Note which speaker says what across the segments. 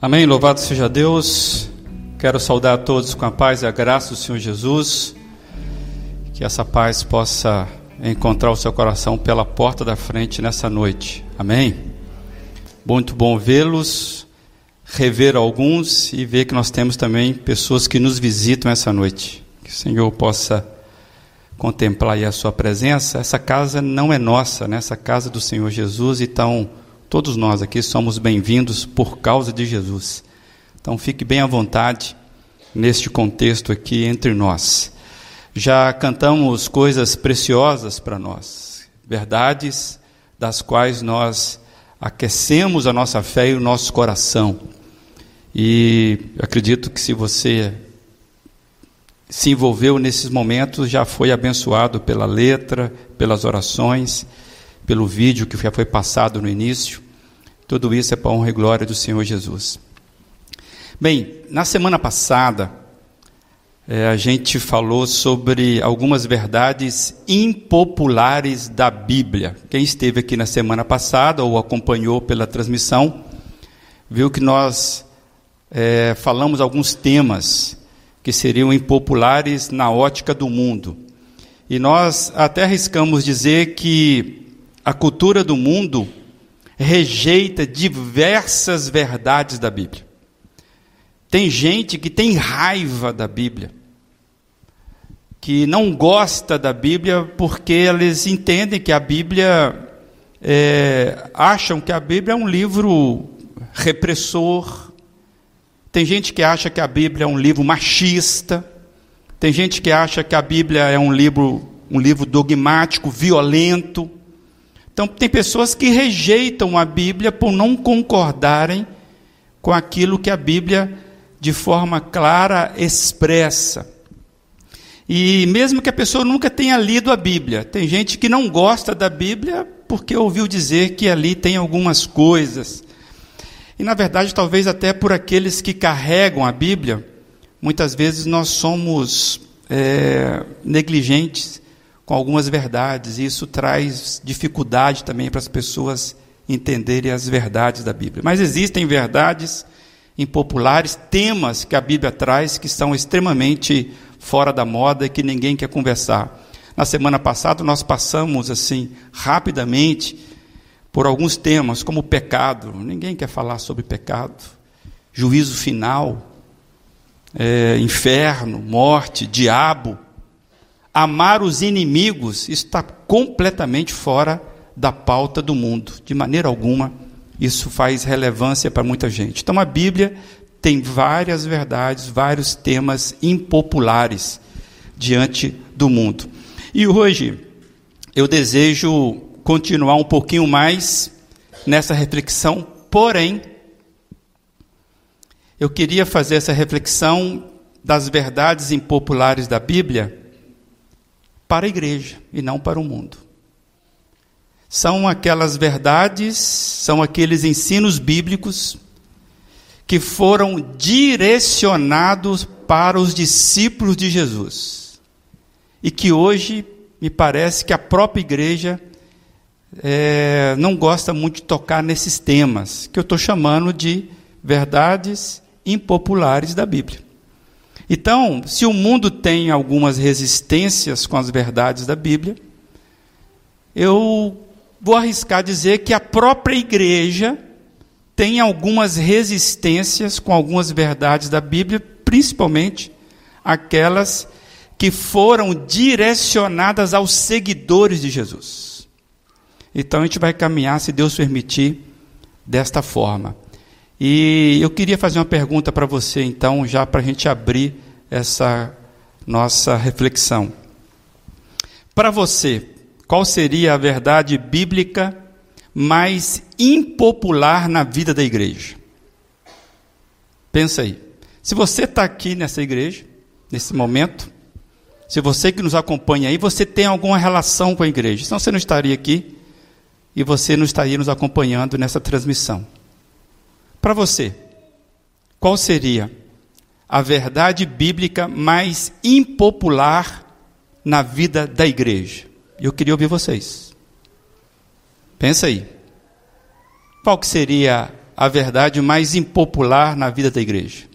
Speaker 1: Amém. Louvado seja Deus. Quero saudar a todos com a paz e a graça do Senhor Jesus. Que essa paz possa encontrar o seu coração pela porta da frente nessa noite. Amém. Muito bom vê-los, rever alguns e ver que nós temos também pessoas que nos visitam essa noite. Que o Senhor possa contemplar aí a sua presença. Essa casa não é nossa, né? Essa casa do Senhor Jesus, então todos nós aqui somos bem-vindos por causa de Jesus. Então fique bem à vontade neste contexto aqui entre nós. Já cantamos coisas preciosas para nós, verdades das quais nós aquecemos a nossa fé e o nosso coração. E acredito que se você se envolveu nesses momentos, já foi abençoado pela letra, pelas orações, pelo vídeo que já foi passado no início. Tudo isso é para honra e glória do Senhor Jesus. Bem, na semana passada, é, a gente falou sobre algumas verdades impopulares da Bíblia. Quem esteve aqui na semana passada ou acompanhou pela transmissão, viu que nós é, falamos alguns temas que seriam impopulares na ótica do mundo. E nós até arriscamos dizer que a cultura do mundo rejeita diversas verdades da Bíblia. Tem gente que tem raiva da Bíblia, que não gosta da Bíblia porque eles entendem que a Bíblia, é, acham que a Bíblia é um livro repressor. Tem gente que acha que a Bíblia é um livro machista. Tem gente que acha que a Bíblia é um livro, um livro dogmático, violento. Então, tem pessoas que rejeitam a Bíblia por não concordarem com aquilo que a Bíblia, de forma clara, expressa. E mesmo que a pessoa nunca tenha lido a Bíblia, tem gente que não gosta da Bíblia porque ouviu dizer que ali tem algumas coisas. E na verdade, talvez até por aqueles que carregam a Bíblia, muitas vezes nós somos é, negligentes com algumas verdades, e isso traz dificuldade também para as pessoas entenderem as verdades da Bíblia. Mas existem verdades impopulares, temas que a Bíblia traz que são extremamente fora da moda e que ninguém quer conversar. Na semana passada nós passamos assim rapidamente por alguns temas, como pecado. Ninguém quer falar sobre pecado, juízo final, é, inferno, morte, diabo amar os inimigos está completamente fora da pauta do mundo. De maneira alguma, isso faz relevância para muita gente. Então, a Bíblia tem várias verdades, vários temas impopulares diante do mundo. E hoje, eu desejo continuar um pouquinho mais nessa reflexão, porém, eu queria fazer essa reflexão das verdades impopulares da Bíblia para a igreja e não para o mundo. São aquelas verdades, são aqueles ensinos bíblicos que foram direcionados para os discípulos de Jesus. E que hoje me parece que a própria igreja é, não gosta muito de tocar nesses temas, que eu estou chamando de verdades impopulares da Bíblia. Então, se o mundo tem algumas resistências com as verdades da Bíblia, eu vou arriscar dizer que a própria igreja tem algumas resistências com algumas verdades da Bíblia, principalmente aquelas que foram direcionadas aos seguidores de Jesus. Então a gente vai caminhar, se Deus permitir, desta forma. E eu queria fazer uma pergunta para você, então, já para a gente abrir essa nossa reflexão. Para você, qual seria a verdade bíblica mais impopular na vida da igreja? Pensa aí. Se você está aqui nessa igreja, nesse momento, se você que nos acompanha aí, você tem alguma relação com a igreja, senão você não estaria aqui e você não estaria nos acompanhando nessa transmissão. Para você, qual seria a verdade bíblica mais impopular na vida da igreja? Eu queria ouvir vocês. Pensa aí. Qual que seria a verdade mais impopular na vida da igreja?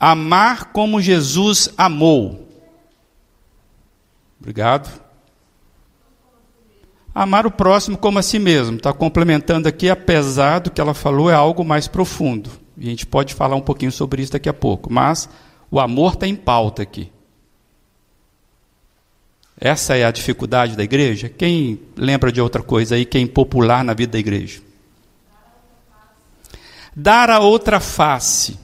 Speaker 1: Amar como Jesus amou. Obrigado. Amar o próximo como a si mesmo. Está complementando aqui, apesar do que ela falou, é algo mais profundo. E a gente pode falar um pouquinho sobre isso daqui a pouco. Mas o amor está em pauta aqui. Essa é a dificuldade da igreja? Quem lembra de outra coisa aí que é impopular na vida da igreja? Dar a outra face.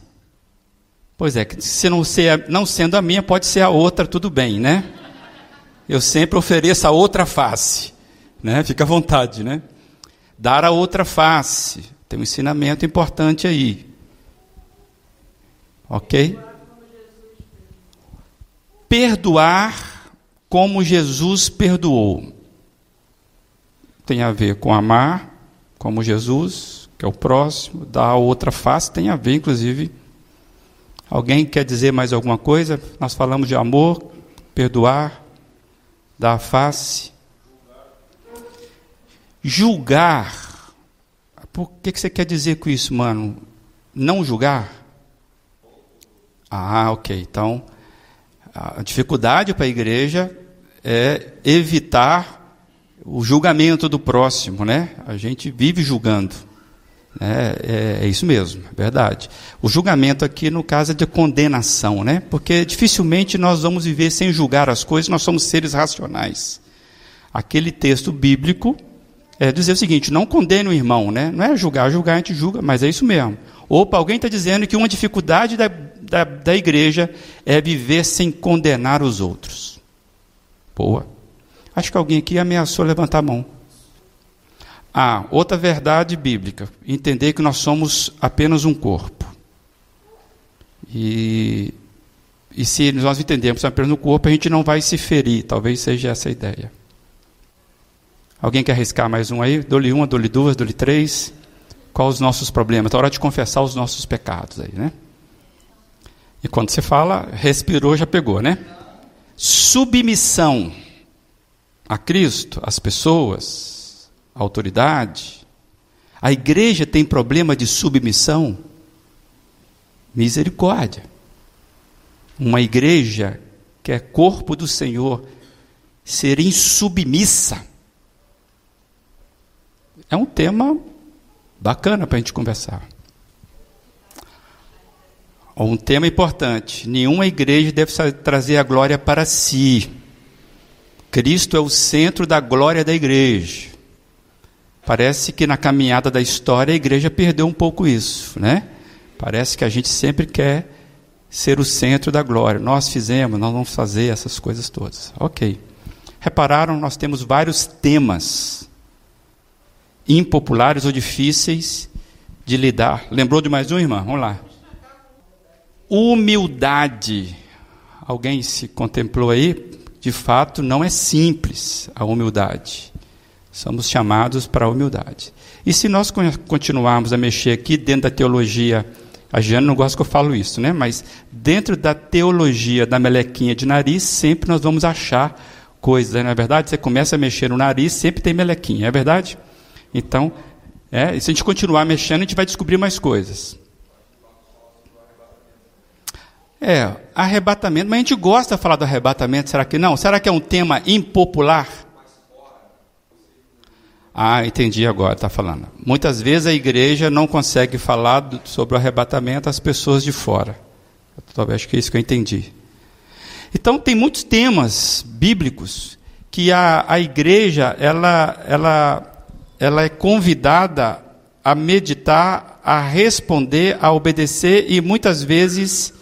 Speaker 1: Pois é, se não, ser, não sendo a minha, pode ser a outra, tudo bem, né? Eu sempre ofereço a outra face, né? Fica à vontade, né? Dar a outra face. Tem um ensinamento importante aí. Ok? Perdoar como Jesus perdoou. Tem a ver com amar como Jesus, que é o próximo, dar a outra face, tem a ver, inclusive. Alguém quer dizer mais alguma coisa? Nós falamos de amor, perdoar, dar a face. Julgar. Por que, que você quer dizer com isso, mano? Não julgar? Ah, ok. Então, a dificuldade para a igreja é evitar o julgamento do próximo, né? A gente vive julgando. Né? É, é, isso mesmo, é verdade. O julgamento aqui, no caso, é de condenação, né? Porque dificilmente nós vamos viver sem julgar as coisas, nós somos seres racionais. Aquele texto bíblico é dizer o seguinte: não condene o irmão, né? Não é julgar, julgar a gente julga, mas é isso mesmo. Opa, alguém está dizendo que uma dificuldade da, da, da igreja é viver sem condenar os outros. Boa. Acho que alguém aqui ameaçou levantar a mão. Ah, outra verdade bíblica: entender que nós somos apenas um corpo. E, e se nós entendermos apenas um corpo, a gente não vai se ferir. Talvez seja essa a ideia. Alguém quer arriscar mais um aí? Dou-lhe uma, dou-lhe duas, dou-lhe três. Quais os nossos problemas? Está hora de confessar os nossos pecados aí, né? E quando você fala, respirou, já pegou, né? Submissão a Cristo, às pessoas, à autoridade. A igreja tem problema de submissão? Misericórdia. Uma igreja que é corpo do Senhor ser insubmissa é um tema bacana para a gente conversar. Um tema importante: nenhuma igreja deve trazer a glória para si. Cristo é o centro da glória da igreja. Parece que na caminhada da história a igreja perdeu um pouco isso, né? Parece que a gente sempre quer ser o centro da glória. Nós fizemos, nós vamos fazer essas coisas todas. Ok. Repararam, nós temos vários temas impopulares ou difíceis de lidar. Lembrou de mais um, irmão? Vamos lá. Humildade. Alguém se contemplou aí? De fato, não é simples a humildade. Somos chamados para a humildade. E se nós continuarmos a mexer aqui dentro da teologia, a Jane não gosta que eu falo isso, né? Mas dentro da teologia da melequinha de nariz, sempre nós vamos achar coisas, não é verdade? Você começa a mexer no nariz, sempre tem melequinha, é verdade? Então, é, se a gente continuar mexendo, a gente vai descobrir mais coisas. É, arrebatamento, mas a gente gosta de falar do arrebatamento, será que não? Será que é um tema impopular? Ah, entendi agora, está falando. Muitas vezes a igreja não consegue falar do, sobre o arrebatamento às pessoas de fora. Talvez acho que é isso que eu entendi. Então tem muitos temas bíblicos que a, a igreja ela, ela ela é convidada a meditar, a responder, a obedecer e muitas vezes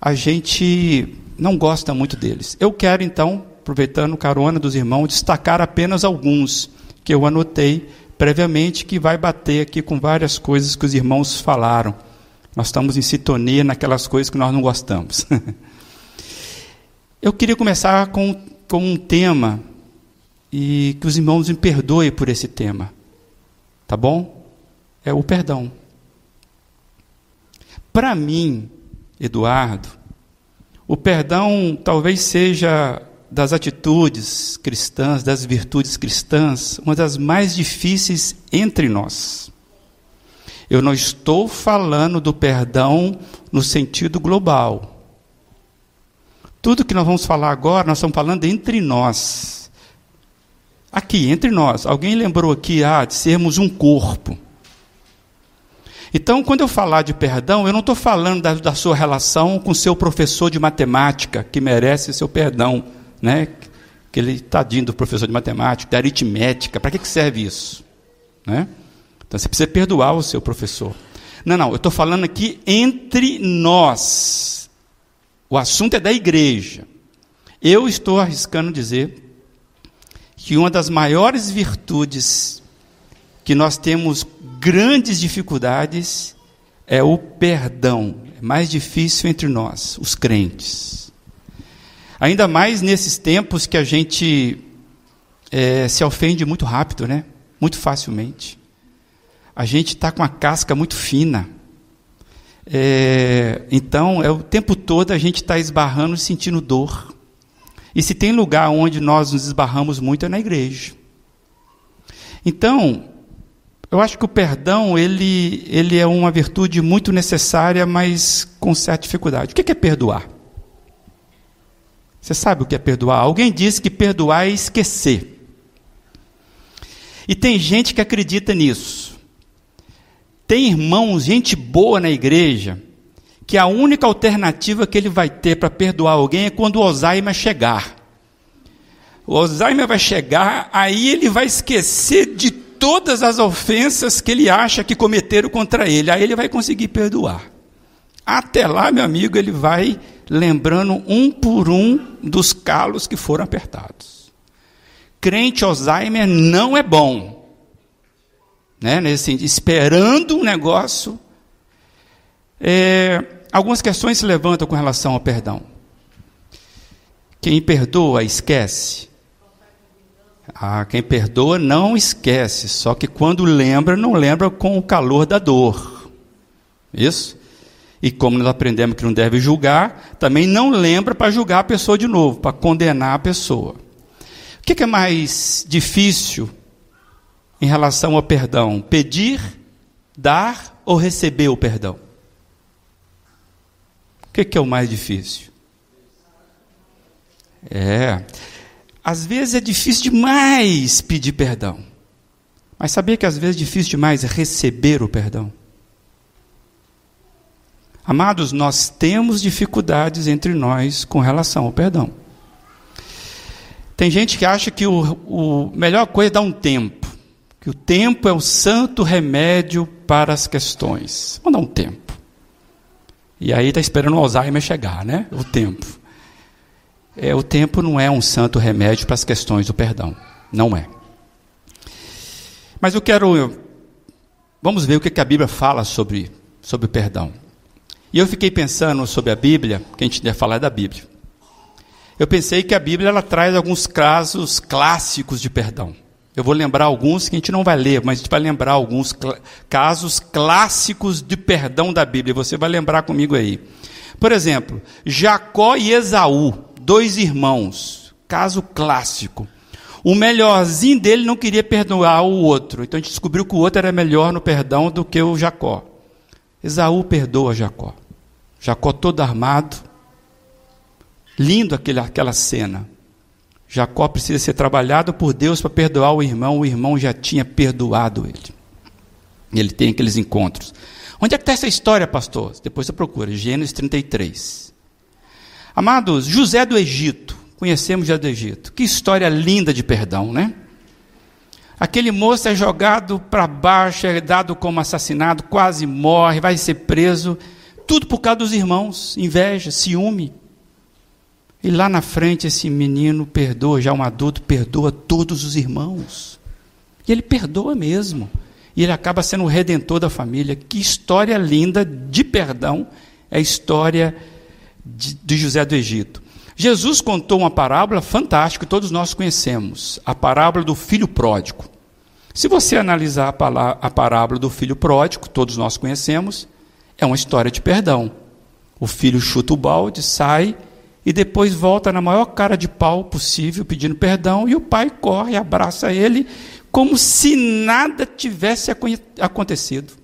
Speaker 1: a gente não gosta muito deles. Eu quero então, aproveitando carona dos irmãos, destacar apenas alguns que eu anotei previamente que vai bater aqui com várias coisas que os irmãos falaram. Nós estamos em sintonia naquelas coisas que nós não gostamos. eu queria começar com, com um tema e que os irmãos me perdoem por esse tema. Tá bom? É o perdão. Para mim, Eduardo, o perdão talvez seja das atitudes cristãs, das virtudes cristãs, uma das mais difíceis entre nós. Eu não estou falando do perdão no sentido global. Tudo que nós vamos falar agora, nós estamos falando entre nós. Aqui, entre nós. Alguém lembrou aqui ah, de sermos um corpo. Então, quando eu falar de perdão, eu não estou falando da, da, sua relação com seu professor de matemática, que merece seu perdão, né? Aquele tadinho do professor de matemática, da aritmética, para que, que serve isso? Né? Então, você precisa perdoar o seu professor. Não, não, eu estou falando aqui entre nós. O assunto é da igreja. Eu estou arriscando dizer que uma das maiores virtudes que nós temos grandes dificuldades é o perdão. É mais difícil entre nós, os crentes. Ainda mais nesses tempos que a gente é, se ofende muito rápido, né? Muito facilmente. A gente está com a casca muito fina. É, então, é o tempo todo a gente está esbarrando, sentindo dor. E se tem lugar onde nós nos esbarramos muito é na igreja. Então, eu acho que o perdão ele, ele é uma virtude muito necessária, mas com certa dificuldade. O que é perdoar? Você sabe o que é perdoar? Alguém disse que perdoar é esquecer. E tem gente que acredita nisso. Tem irmãos, gente boa na igreja, que a única alternativa que ele vai ter para perdoar alguém é quando o Alzheimer chegar. O Alzheimer vai chegar, aí ele vai esquecer de todas as ofensas que ele acha que cometeram contra ele. Aí ele vai conseguir perdoar. Até lá, meu amigo, ele vai lembrando um por um dos calos que foram apertados. Crente Alzheimer não é bom. Né? Nesse, esperando um negócio. É, algumas questões se levantam com relação ao perdão. Quem perdoa, esquece. Ah, quem perdoa não esquece, só que quando lembra, não lembra com o calor da dor. Isso? E como nós aprendemos que não deve julgar, também não lembra para julgar a pessoa de novo, para condenar a pessoa. O que é mais difícil em relação ao perdão? Pedir, dar ou receber o perdão? O que é o mais difícil? É. Às vezes é difícil demais pedir perdão. Mas sabia que às vezes é difícil demais receber o perdão? Amados, nós temos dificuldades entre nós com relação ao perdão. Tem gente que acha que o, o melhor coisa é dar um tempo, que o tempo é o santo remédio para as questões. Vamos dar um tempo. E aí está esperando o Alzheimer chegar, né? O tempo. É, o tempo não é um santo remédio para as questões do perdão. Não é. Mas eu quero. Vamos ver o que a Bíblia fala sobre, sobre o perdão. E eu fiquei pensando sobre a Bíblia, que a gente deve falar da Bíblia. Eu pensei que a Bíblia ela traz alguns casos clássicos de perdão. Eu vou lembrar alguns que a gente não vai ler, mas a gente vai lembrar alguns cl casos clássicos de perdão da Bíblia. Você vai lembrar comigo aí. Por exemplo, Jacó e Esaú dois irmãos, caso clássico. O melhorzinho dele não queria perdoar o outro, então a gente descobriu que o outro era melhor no perdão do que o Jacó. Esaú perdoa Jacó. Jacó todo armado. Lindo aquele, aquela cena. Jacó precisa ser trabalhado por Deus para perdoar o irmão, o irmão já tinha perdoado ele. Ele tem aqueles encontros. Onde é que está essa história, pastor? Depois você procura, Gênesis 33. Amados, José do Egito, conhecemos José do Egito. Que história linda de perdão, né? Aquele moço é jogado para baixo, é dado como assassinado, quase morre, vai ser preso, tudo por causa dos irmãos, inveja, ciúme. E lá na frente esse menino perdoa, já um adulto, perdoa todos os irmãos. E ele perdoa mesmo. E ele acaba sendo o redentor da família. Que história linda de perdão é a história de, de José do Egito. Jesus contou uma parábola fantástica que todos nós conhecemos, a parábola do filho pródigo. Se você analisar a parábola do filho pródigo, todos nós conhecemos, é uma história de perdão. O filho chuta o balde, sai e depois volta na maior cara de pau possível pedindo perdão e o pai corre abraça ele como se nada tivesse acontecido.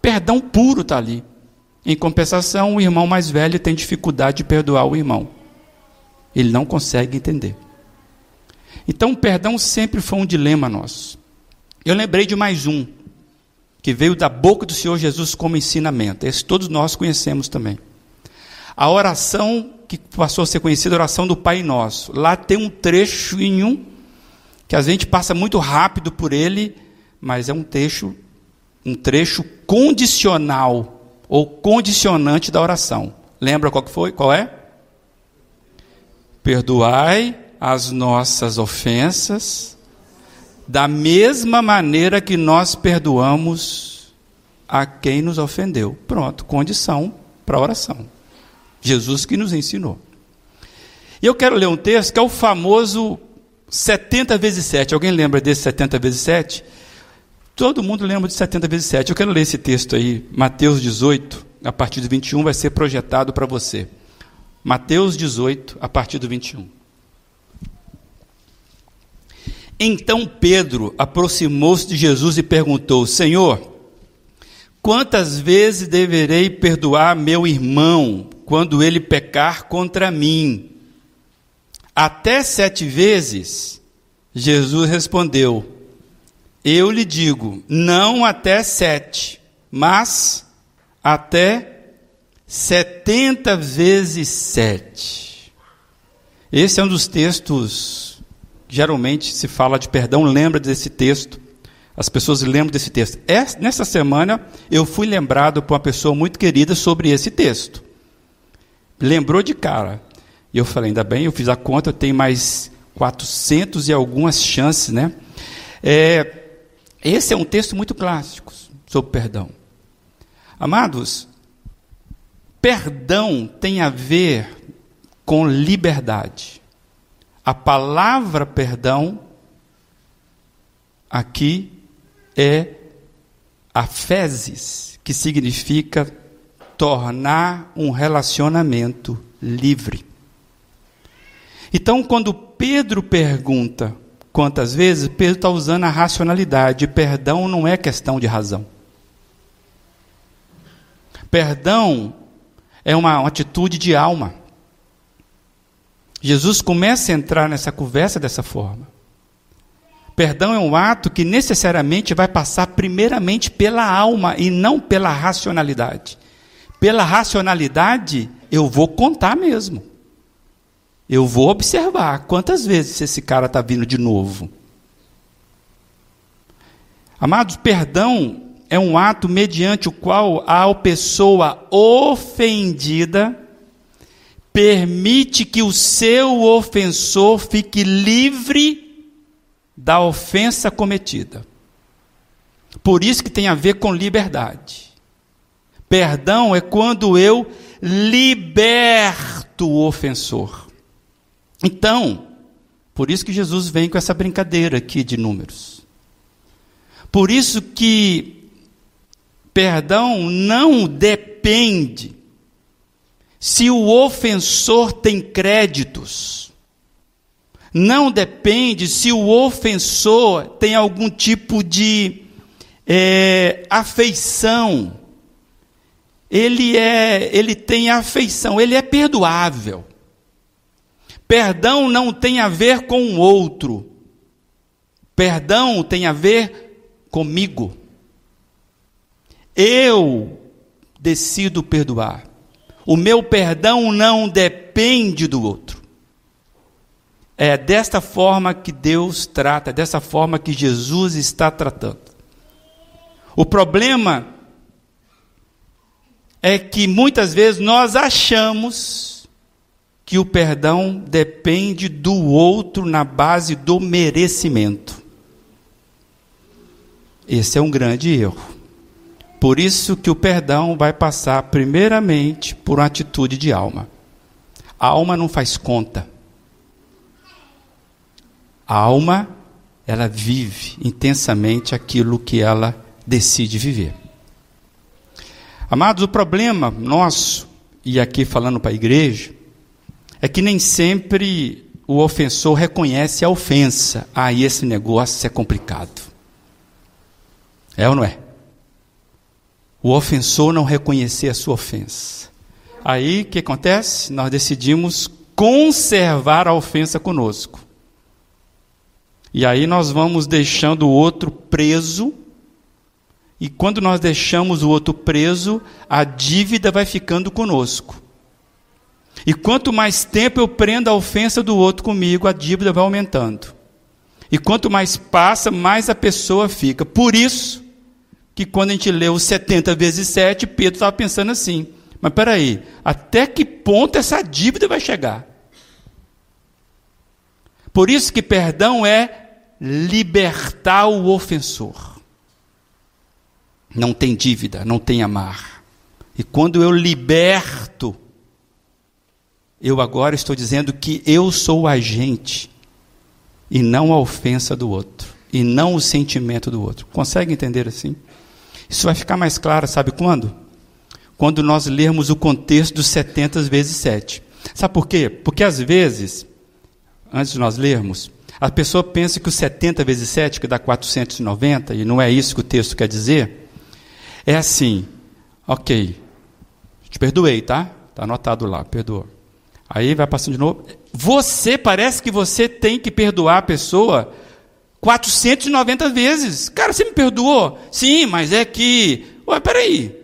Speaker 1: perdão puro está ali. Em compensação, o irmão mais velho tem dificuldade de perdoar o irmão. Ele não consegue entender. Então, o perdão sempre foi um dilema nosso. Eu lembrei de mais um, que veio da boca do Senhor Jesus como ensinamento. Esse todos nós conhecemos também. A oração que passou a ser conhecida, a oração do Pai Nosso. Lá tem um trechinho que a gente passa muito rápido por ele, mas é um trecho, um trecho condicional ou condicionante da oração. Lembra qual que foi? Qual é? Perdoai as nossas ofensas da mesma maneira que nós perdoamos a quem nos ofendeu. Pronto, condição para oração. Jesus que nos ensinou. E eu quero ler um texto que é o famoso 70 vezes 7. Alguém lembra desse 70 vezes 7? Todo mundo lembra de 70 vezes 7. Eu quero ler esse texto aí, Mateus 18, a partir do 21, vai ser projetado para você. Mateus 18, a partir do 21. Então Pedro aproximou-se de Jesus e perguntou: Senhor, quantas vezes deverei perdoar meu irmão quando ele pecar contra mim? Até sete vezes? Jesus respondeu: Eu lhe digo, não até sete, mas até setenta vezes sete. Esse é um dos textos geralmente se fala de perdão, lembra desse texto. As pessoas lembram desse texto. nessa semana eu fui lembrado por uma pessoa muito querida sobre esse texto. Lembrou de cara. E eu falei, ainda bem, eu fiz a conta, eu tenho mais 400 e algumas chances, né? É, esse é um texto muito clássico sobre perdão. Amados, perdão tem a ver com liberdade. A palavra perdão aqui é afeses, que significa tornar um relacionamento livre. Então, quando Pedro pergunta quantas vezes, Pedro está usando a racionalidade. Perdão não é questão de razão. Perdão é uma, uma atitude de alma. Jesus começa a entrar nessa conversa dessa forma. Perdão é um ato que necessariamente vai passar primeiramente pela alma e não pela racionalidade. Pela racionalidade, eu vou contar mesmo. Eu vou observar quantas vezes esse cara está vindo de novo. Amados, perdão é um ato mediante o qual a pessoa ofendida permite que o seu ofensor fique livre da ofensa cometida. Por isso que tem a ver com liberdade. Perdão é quando eu liberto o ofensor. Então, por isso que Jesus vem com essa brincadeira aqui de números. Por isso que perdão não depende se o ofensor tem créditos. Não depende se o ofensor tem algum tipo de é, afeição. Ele é, ele tem afeição, ele é perdoável. Perdão não tem a ver com o outro. Perdão tem a ver comigo. Eu decido perdoar. O meu perdão não depende do outro. É desta forma que Deus trata, é dessa forma que Jesus está tratando. O problema é que muitas vezes nós achamos que o perdão depende do outro na base do merecimento. Esse é um grande erro. Por isso que o perdão vai passar primeiramente por uma atitude de alma. A alma não faz conta. A alma, ela vive intensamente aquilo que ela decide viver. Amados, o problema nosso, e aqui falando para a igreja, é que nem sempre o ofensor reconhece a ofensa. Aí ah, esse negócio é complicado. É ou não é? o ofensor não reconhecer a sua ofensa. Aí o que acontece? Nós decidimos conservar a ofensa conosco. E aí nós vamos deixando o outro preso. E quando nós deixamos o outro preso, a dívida vai ficando conosco. E quanto mais tempo eu prendo a ofensa do outro comigo, a dívida vai aumentando. E quanto mais passa, mais a pessoa fica. Por isso que quando a gente leu 70 vezes 7, Pedro estava pensando assim: mas peraí, até que ponto essa dívida vai chegar? Por isso que perdão é libertar o ofensor. Não tem dívida, não tem amar. E quando eu liberto, eu agora estou dizendo que eu sou o agente e não a ofensa do outro, e não o sentimento do outro. Consegue entender assim? Isso vai ficar mais claro, sabe quando? Quando nós lermos o contexto dos 70 vezes 7. Sabe por quê? Porque às vezes, antes de nós lermos, a pessoa pensa que o 70 vezes 7, que dá 490, e não é isso que o texto quer dizer, é assim, ok, te perdoei, tá? Está anotado lá, perdoa. Aí vai passando de novo. Você, parece que você tem que perdoar a pessoa 490 vezes. Cara, você me perdoou? Sim, mas é que. Ué, peraí.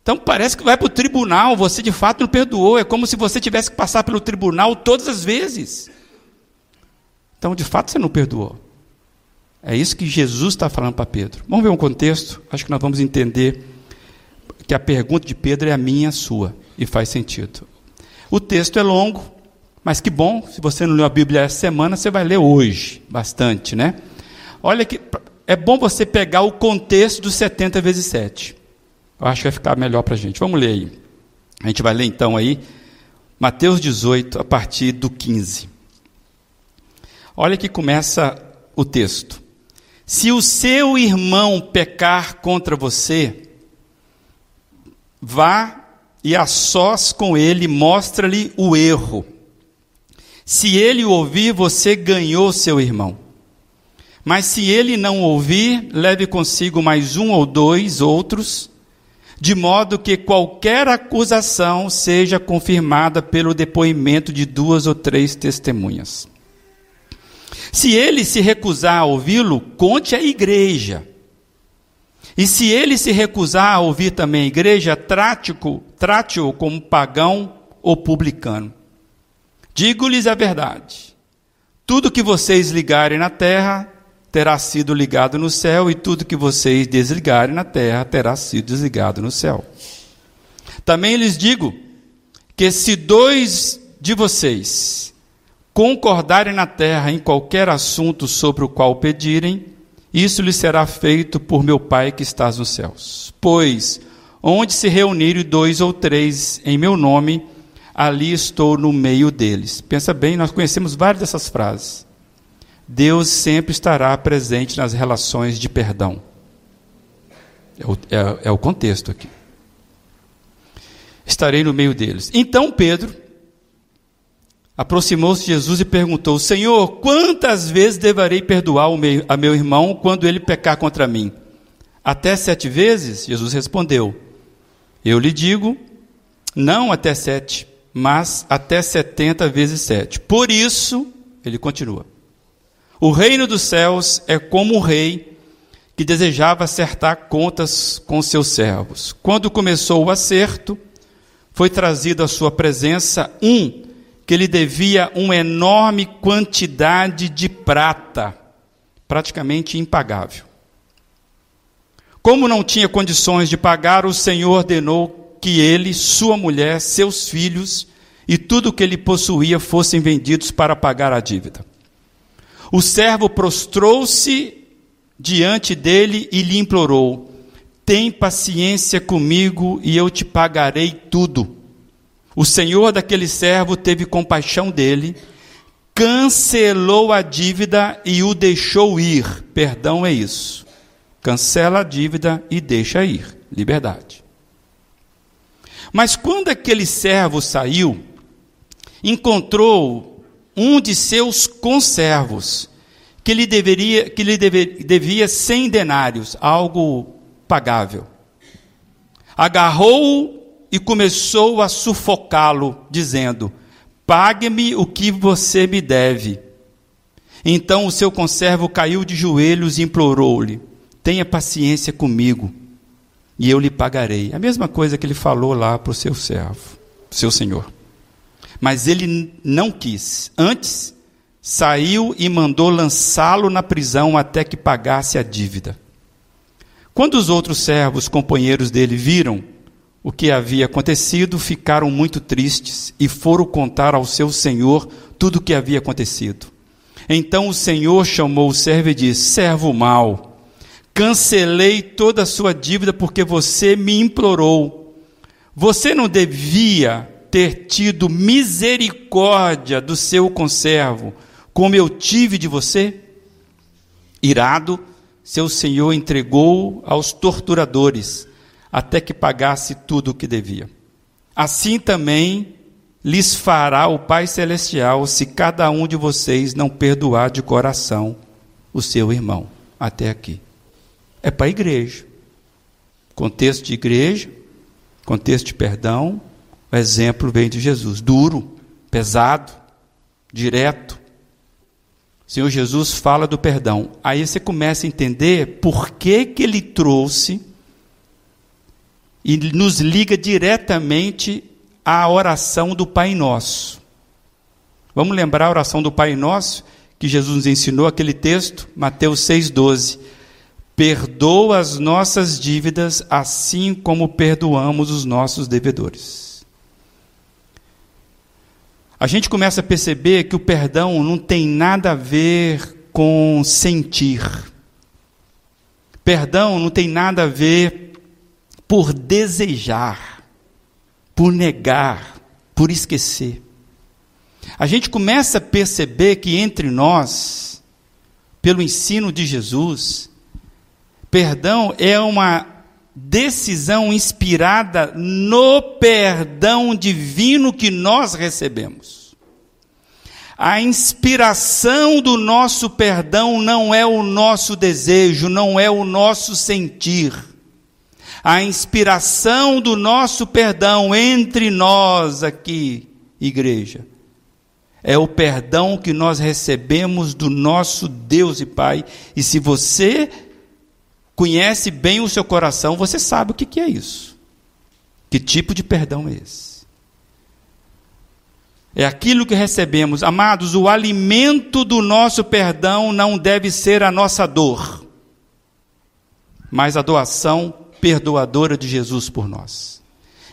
Speaker 1: Então parece que vai para o tribunal, você de fato não perdoou. É como se você tivesse que passar pelo tribunal todas as vezes. Então, de fato, você não perdoou. É isso que Jesus está falando para Pedro. Vamos ver um contexto? Acho que nós vamos entender que a pergunta de Pedro é a minha, a sua, e faz sentido. O texto é longo, mas que bom, se você não leu a Bíblia essa semana, você vai ler hoje, bastante, né? Olha que é bom você pegar o contexto dos 70 vezes 7. Eu acho que vai ficar melhor para a gente. Vamos ler aí. A gente vai ler então aí, Mateus 18, a partir do 15. Olha que começa o texto. Se o seu irmão pecar contra você, vá e a sós com ele mostra-lhe o erro. Se ele ouvir, você ganhou seu irmão. Mas se ele não ouvir, leve consigo mais um ou dois outros, de modo que qualquer acusação seja confirmada pelo depoimento de duas ou três testemunhas. Se ele se recusar a ouvi-lo, conte à igreja. E se ele se recusar a ouvir também a igreja, trate-o trate como pagão ou publicano. Digo-lhes a verdade: tudo que vocês ligarem na terra terá sido ligado no céu, e tudo que vocês desligarem na terra terá sido desligado no céu. Também lhes digo que se dois de vocês concordarem na terra em qualquer assunto sobre o qual pedirem, isso lhe será feito por meu Pai que estás nos céus. Pois, onde se reunirem dois ou três em meu nome, ali estou no meio deles. Pensa bem, nós conhecemos várias dessas frases. Deus sempre estará presente nas relações de perdão. É o, é, é o contexto aqui. Estarei no meio deles. Então Pedro Aproximou-se Jesus e perguntou: Senhor, quantas vezes deverei perdoar meu, a meu irmão quando ele pecar contra mim? Até sete vezes? Jesus respondeu: Eu lhe digo, não até sete, mas até setenta vezes sete. Por isso, ele continua: O reino dos céus é como o rei que desejava acertar contas com seus servos. Quando começou o acerto, foi trazido à sua presença um que ele devia uma enorme quantidade de prata, praticamente impagável. Como não tinha condições de pagar, o Senhor ordenou que ele, sua mulher, seus filhos e tudo o que ele possuía fossem vendidos para pagar a dívida. O servo prostrou-se diante dele e lhe implorou: Tem paciência comigo e eu te pagarei tudo. O senhor daquele servo teve compaixão dele, cancelou a dívida e o deixou ir. Perdão é isso. Cancela a dívida e deixa ir. Liberdade. Mas quando aquele servo saiu, encontrou um de seus conservos que lhe, deveria, que lhe devia cem denários, algo pagável. agarrou-o e começou a sufocá-lo, dizendo: Pague-me o que você me deve. Então o seu conservo caiu de joelhos e implorou-lhe: Tenha paciência comigo, e eu lhe pagarei. A mesma coisa que ele falou lá para o seu servo, seu senhor. Mas ele não quis. Antes, saiu e mandou lançá-lo na prisão até que pagasse a dívida. Quando os outros servos, companheiros dele, viram o que havia acontecido, ficaram muito tristes e foram contar ao seu senhor tudo o que havia acontecido. Então o senhor chamou o servo e disse: Servo mau, cancelei toda a sua dívida porque você me implorou. Você não devia ter tido misericórdia do seu conservo, como eu tive de você? Irado, seu senhor entregou aos torturadores até que pagasse tudo o que devia. Assim também lhes fará o Pai Celestial se cada um de vocês não perdoar de coração o seu irmão. Até aqui. É para a igreja. Contexto de igreja, contexto de perdão, o exemplo vem de Jesus. Duro, pesado, direto. O Senhor Jesus fala do perdão. Aí você começa a entender por que, que ele trouxe e nos liga diretamente à oração do Pai Nosso. Vamos lembrar a oração do Pai Nosso que Jesus nos ensinou, aquele texto, Mateus 6,12. Perdoa as nossas dívidas, assim como perdoamos os nossos devedores. A gente começa a perceber que o perdão não tem nada a ver com sentir. Perdão não tem nada a ver por desejar, por negar, por esquecer. A gente começa a perceber que entre nós, pelo ensino de Jesus, perdão é uma decisão inspirada no perdão divino que nós recebemos. A inspiração do nosso perdão não é o nosso desejo, não é o nosso sentir a inspiração do nosso perdão entre nós aqui, igreja. É o perdão que nós recebemos do nosso Deus e Pai. E se você conhece bem o seu coração, você sabe o que é isso. Que tipo de perdão é esse? É aquilo que recebemos. Amados, o alimento do nosso perdão não deve ser a nossa dor, mas a doação perdoadora de Jesus por nós.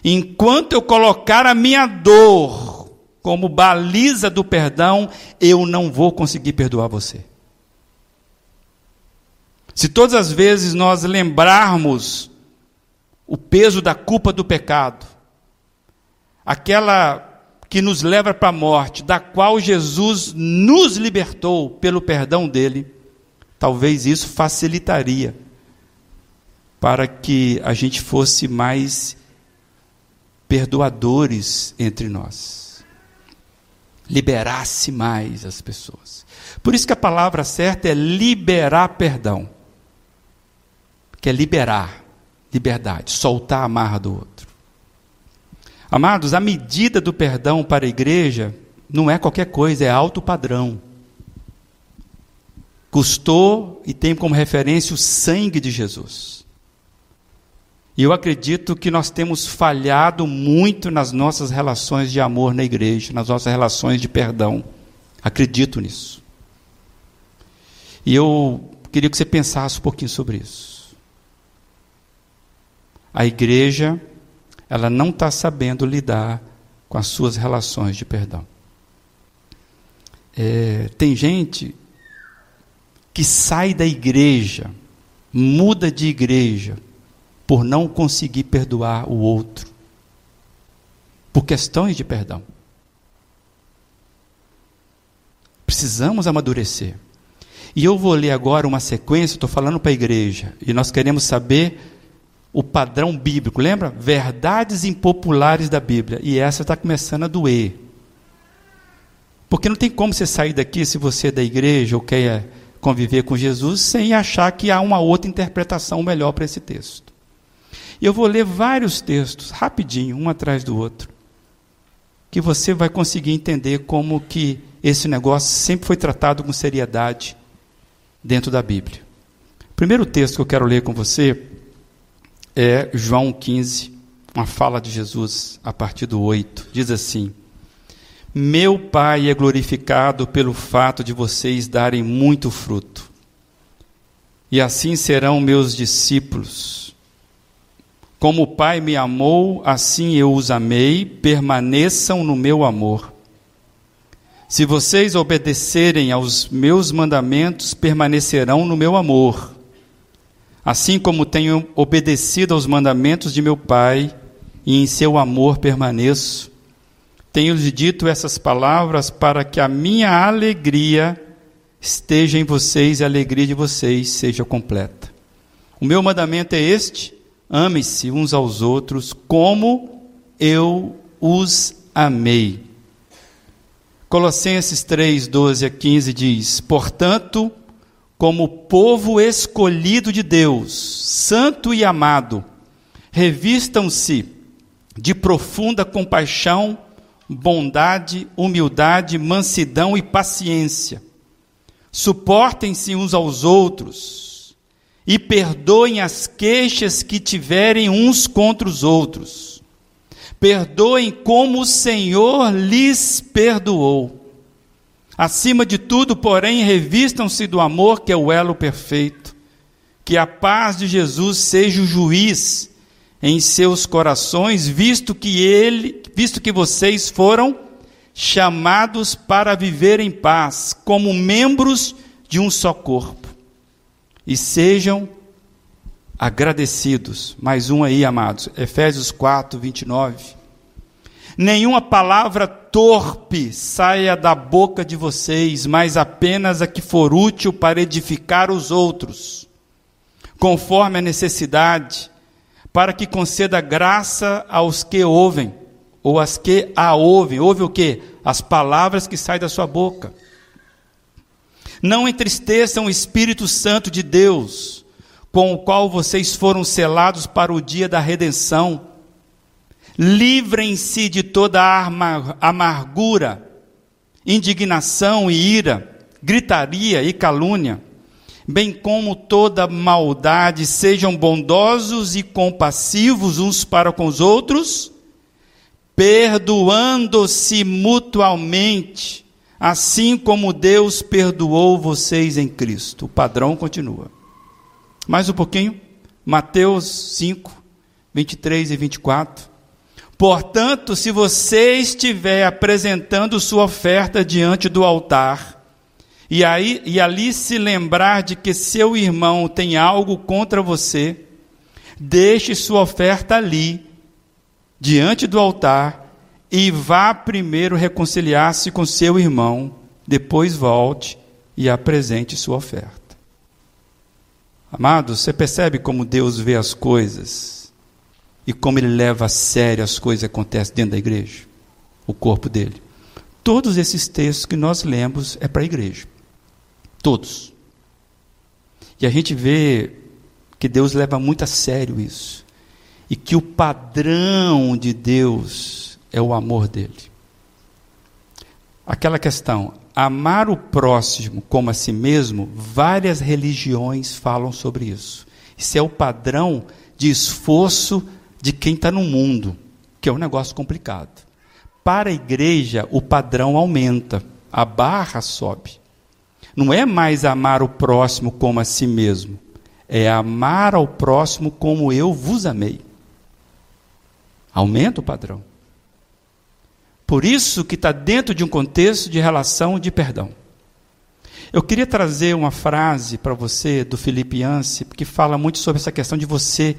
Speaker 1: Enquanto eu colocar a minha dor como baliza do perdão, eu não vou conseguir perdoar você. Se todas as vezes nós lembrarmos o peso da culpa do pecado, aquela que nos leva para a morte, da qual Jesus nos libertou pelo perdão dele, talvez isso facilitaria para que a gente fosse mais perdoadores entre nós. Liberasse mais as pessoas. Por isso que a palavra certa é liberar perdão. Que é liberar, liberdade, soltar a marra do outro. Amados, a medida do perdão para a igreja não é qualquer coisa, é alto padrão. Custou e tem como referência o sangue de Jesus. E eu acredito que nós temos falhado muito nas nossas relações de amor na igreja, nas nossas relações de perdão. Acredito nisso. E eu queria que você pensasse um pouquinho sobre isso. A igreja, ela não está sabendo lidar com as suas relações de perdão. É, tem gente que sai da igreja, muda de igreja, por não conseguir perdoar o outro, por questões de perdão. Precisamos amadurecer. E eu vou ler agora uma sequência, estou falando para a igreja, e nós queremos saber o padrão bíblico, lembra? Verdades impopulares da Bíblia. E essa está começando a doer. Porque não tem como você sair daqui, se você é da igreja ou quer conviver com Jesus, sem achar que há uma outra interpretação melhor para esse texto. E eu vou ler vários textos, rapidinho, um atrás do outro, que você vai conseguir entender como que esse negócio sempre foi tratado com seriedade dentro da Bíblia. O primeiro texto que eu quero ler com você é João 15, uma fala de Jesus a partir do 8. Diz assim: Meu Pai é glorificado pelo fato de vocês darem muito fruto, e assim serão meus discípulos. Como o Pai me amou, assim eu os amei, permaneçam no meu amor. Se vocês obedecerem aos meus mandamentos, permanecerão no meu amor. Assim como tenho obedecido aos mandamentos de meu Pai, e em seu amor permaneço. Tenho-lhe dito essas palavras para que a minha alegria esteja em vocês e a alegria de vocês seja completa. O meu mandamento é este: amem-se uns aos outros como eu os amei. Colossenses 3, 12 a 15 diz: Portanto, como povo escolhido de Deus, santo e amado, revistam-se de profunda compaixão, bondade, humildade, mansidão e paciência. Suportem-se uns aos outros e perdoem as queixas que tiverem uns contra os outros Perdoem como o Senhor lhes perdoou. Acima de tudo, porém, revistam-se do amor que é o elo perfeito. Que a paz de Jesus seja o juiz em seus corações, visto que ele, visto que vocês foram chamados para viver em paz, como membros de um só corpo. E sejam agradecidos. Mais um aí, amados. Efésios 4, 29. Nenhuma palavra torpe saia da boca de vocês, mas apenas a que for útil para edificar os outros, conforme a necessidade, para que conceda graça aos que ouvem, ou às que a ouvem. Ouve o que? As palavras que saem da sua boca. Não entristeçam o Espírito Santo de Deus, com o qual vocês foram selados para o dia da redenção. Livrem-se de toda amargura, indignação e ira, gritaria e calúnia, bem como toda maldade. Sejam bondosos e compassivos uns para com os outros, perdoando-se mutualmente, assim como Deus perdoou vocês em Cristo. O padrão continua. Mais um pouquinho. Mateus 5, 23 e 24. Portanto, se você estiver apresentando sua oferta diante do altar, e, aí, e ali se lembrar de que seu irmão tem algo contra você, deixe sua oferta ali, diante do altar, e vá primeiro reconciliar-se com seu irmão, depois volte e apresente sua oferta. Amados, você percebe como Deus vê as coisas e como Ele leva a sério as coisas que acontecem dentro da igreja, o corpo dele. Todos esses textos que nós lemos é para a igreja. Todos. E a gente vê que Deus leva muito a sério isso. E que o padrão de Deus é o amor dele. Aquela questão, amar o próximo como a si mesmo, várias religiões falam sobre isso. Isso é o padrão de esforço de quem está no mundo, que é um negócio complicado. Para a igreja, o padrão aumenta, a barra sobe. Não é mais amar o próximo como a si mesmo, é amar ao próximo como eu vos amei. Aumenta o padrão. Por isso que está dentro de um contexto de relação de perdão. Eu queria trazer uma frase para você do Felipe Yance, que fala muito sobre essa questão de você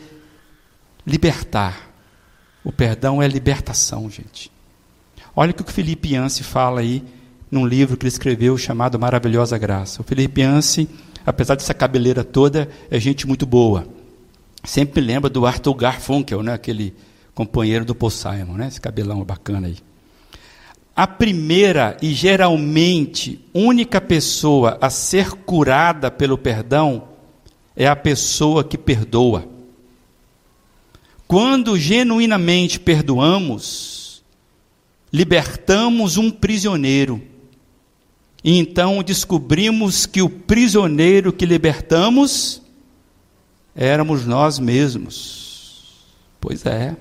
Speaker 1: libertar. O perdão é libertação, gente. Olha o que o Felipe Yance fala aí num livro que ele escreveu chamado Maravilhosa Graça. O Felipe Yance, apesar dessa cabeleira toda, é gente muito boa. Sempre lembra do Arthur Garfunkel, né? aquele companheiro do Paul Simon, né? esse cabelão bacana aí. A primeira e geralmente única pessoa a ser curada pelo perdão é a pessoa que perdoa. Quando genuinamente perdoamos, libertamos um prisioneiro. E então descobrimos que o prisioneiro que libertamos éramos nós mesmos. Pois é.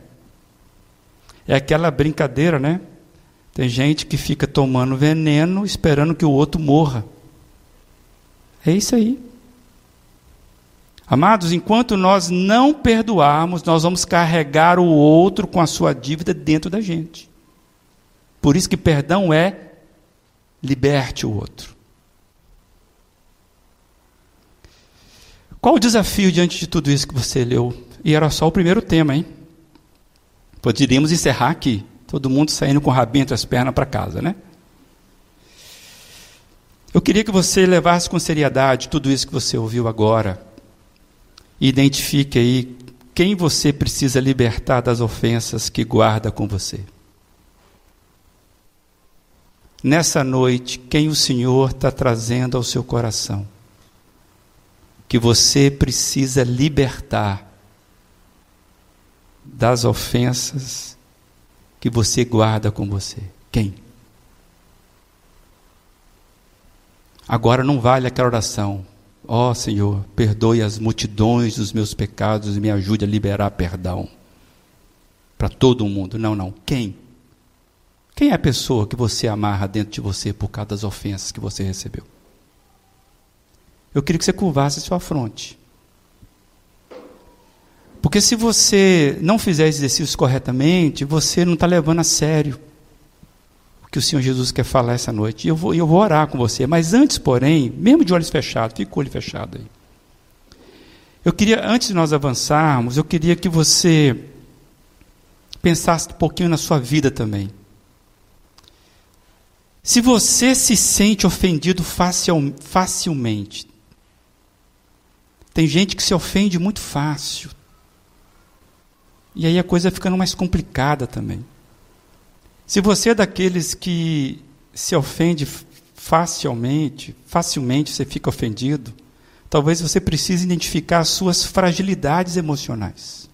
Speaker 1: É aquela brincadeira, né? Tem gente que fica tomando veneno esperando que o outro morra. É isso aí. Amados, enquanto nós não perdoarmos, nós vamos carregar o outro com a sua dívida dentro da gente. Por isso que perdão é liberte o outro. Qual o desafio diante de tudo isso que você leu? E era só o primeiro tema, hein? Poderíamos encerrar aqui, todo mundo saindo com o rabinho entre as pernas para casa, né? Eu queria que você levasse com seriedade tudo isso que você ouviu agora e identifique aí quem você precisa libertar das ofensas que guarda com você. Nessa noite, quem o Senhor está trazendo ao seu coração? Que você precisa libertar das ofensas que você guarda com você. Quem? Agora não vale aquela oração. Ó oh, Senhor, perdoe as multidões dos meus pecados e me ajude a liberar perdão para todo mundo. Não, não. Quem? Quem é a pessoa que você amarra dentro de você por causa das ofensas que você recebeu? Eu queria que você curvasse sua fronte. Porque se você não fizer exercícios corretamente, você não está levando a sério o que o Senhor Jesus quer falar essa noite. Eu vou, eu vou orar com você. Mas antes, porém, mesmo de olhos fechados, fica o olho fechado aí. Eu queria, antes de nós avançarmos, eu queria que você pensasse um pouquinho na sua vida também. Se você se sente ofendido facil, facilmente, tem gente que se ofende muito fácil. E aí a coisa ficando mais complicada também. Se você é daqueles que se ofende facilmente, facilmente você fica ofendido, talvez você precise identificar as suas fragilidades emocionais.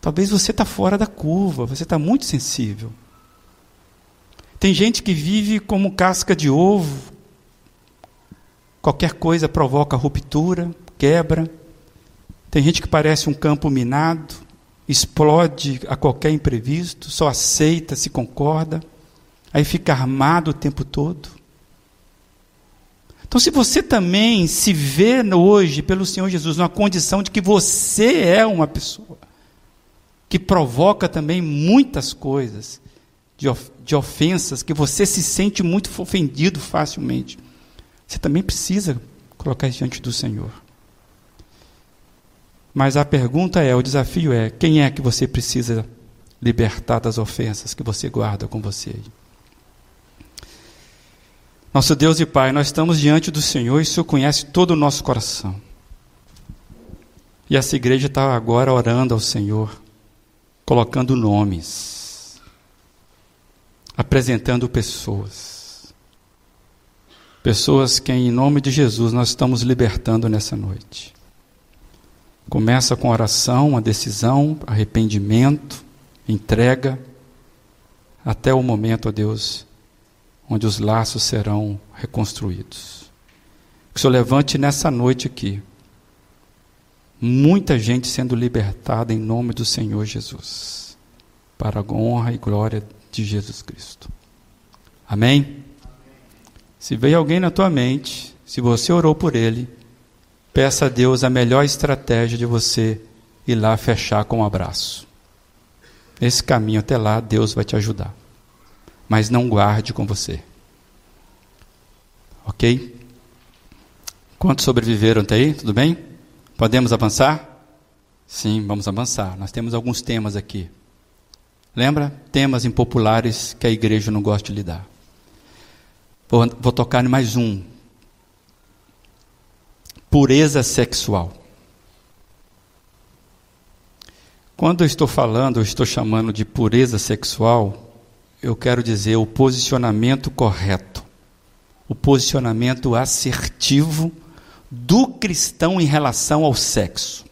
Speaker 1: Talvez você está fora da curva, você está muito sensível. Tem gente que vive como casca de ovo, qualquer coisa provoca ruptura, quebra. Tem gente que parece um campo minado, explode a qualquer imprevisto, só aceita, se concorda, aí fica armado o tempo todo. Então, se você também se vê hoje pelo Senhor Jesus numa condição de que você é uma pessoa que provoca também muitas coisas de, of de ofensas, que você se sente muito ofendido facilmente, você também precisa colocar isso diante do Senhor. Mas a pergunta é, o desafio é: quem é que você precisa libertar das ofensas que você guarda com você? Nosso Deus e Pai, nós estamos diante do Senhor e o Senhor conhece todo o nosso coração. E essa igreja está agora orando ao Senhor, colocando nomes, apresentando pessoas. Pessoas que, em nome de Jesus, nós estamos libertando nessa noite. Começa com oração, uma decisão, arrependimento, entrega, até o momento, ó Deus, onde os laços serão reconstruídos. Que o Senhor levante nessa noite aqui muita gente sendo libertada em nome do Senhor Jesus, para a honra e glória de Jesus Cristo. Amém? Se veio alguém na tua mente, se você orou por ele, Peça a Deus a melhor estratégia de você ir lá fechar com um abraço. Esse caminho até lá, Deus vai te ajudar. Mas não guarde com você. Ok? Quantos sobreviveram até aí? Tudo bem? Podemos avançar? Sim, vamos avançar. Nós temos alguns temas aqui. Lembra? Temas impopulares que a igreja não gosta de lidar. Vou, vou tocar em mais um pureza sexual. Quando eu estou falando, eu estou chamando de pureza sexual, eu quero dizer o posicionamento correto, o posicionamento assertivo do cristão em relação ao sexo.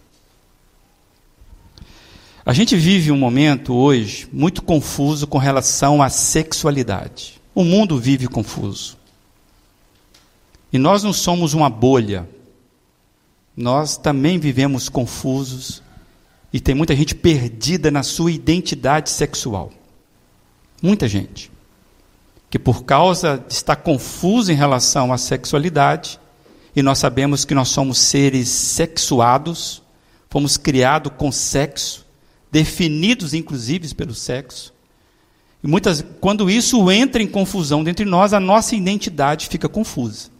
Speaker 1: A gente vive um momento hoje muito confuso com relação à sexualidade. O mundo vive confuso. E nós não somos uma bolha. Nós também vivemos confusos e tem muita gente perdida na sua identidade sexual. Muita gente. Que por causa de estar confuso em relação à sexualidade, e nós sabemos que nós somos seres sexuados, fomos criados com sexo, definidos inclusive pelo sexo. E muitas, quando isso entra em confusão dentro de nós, a nossa identidade fica confusa.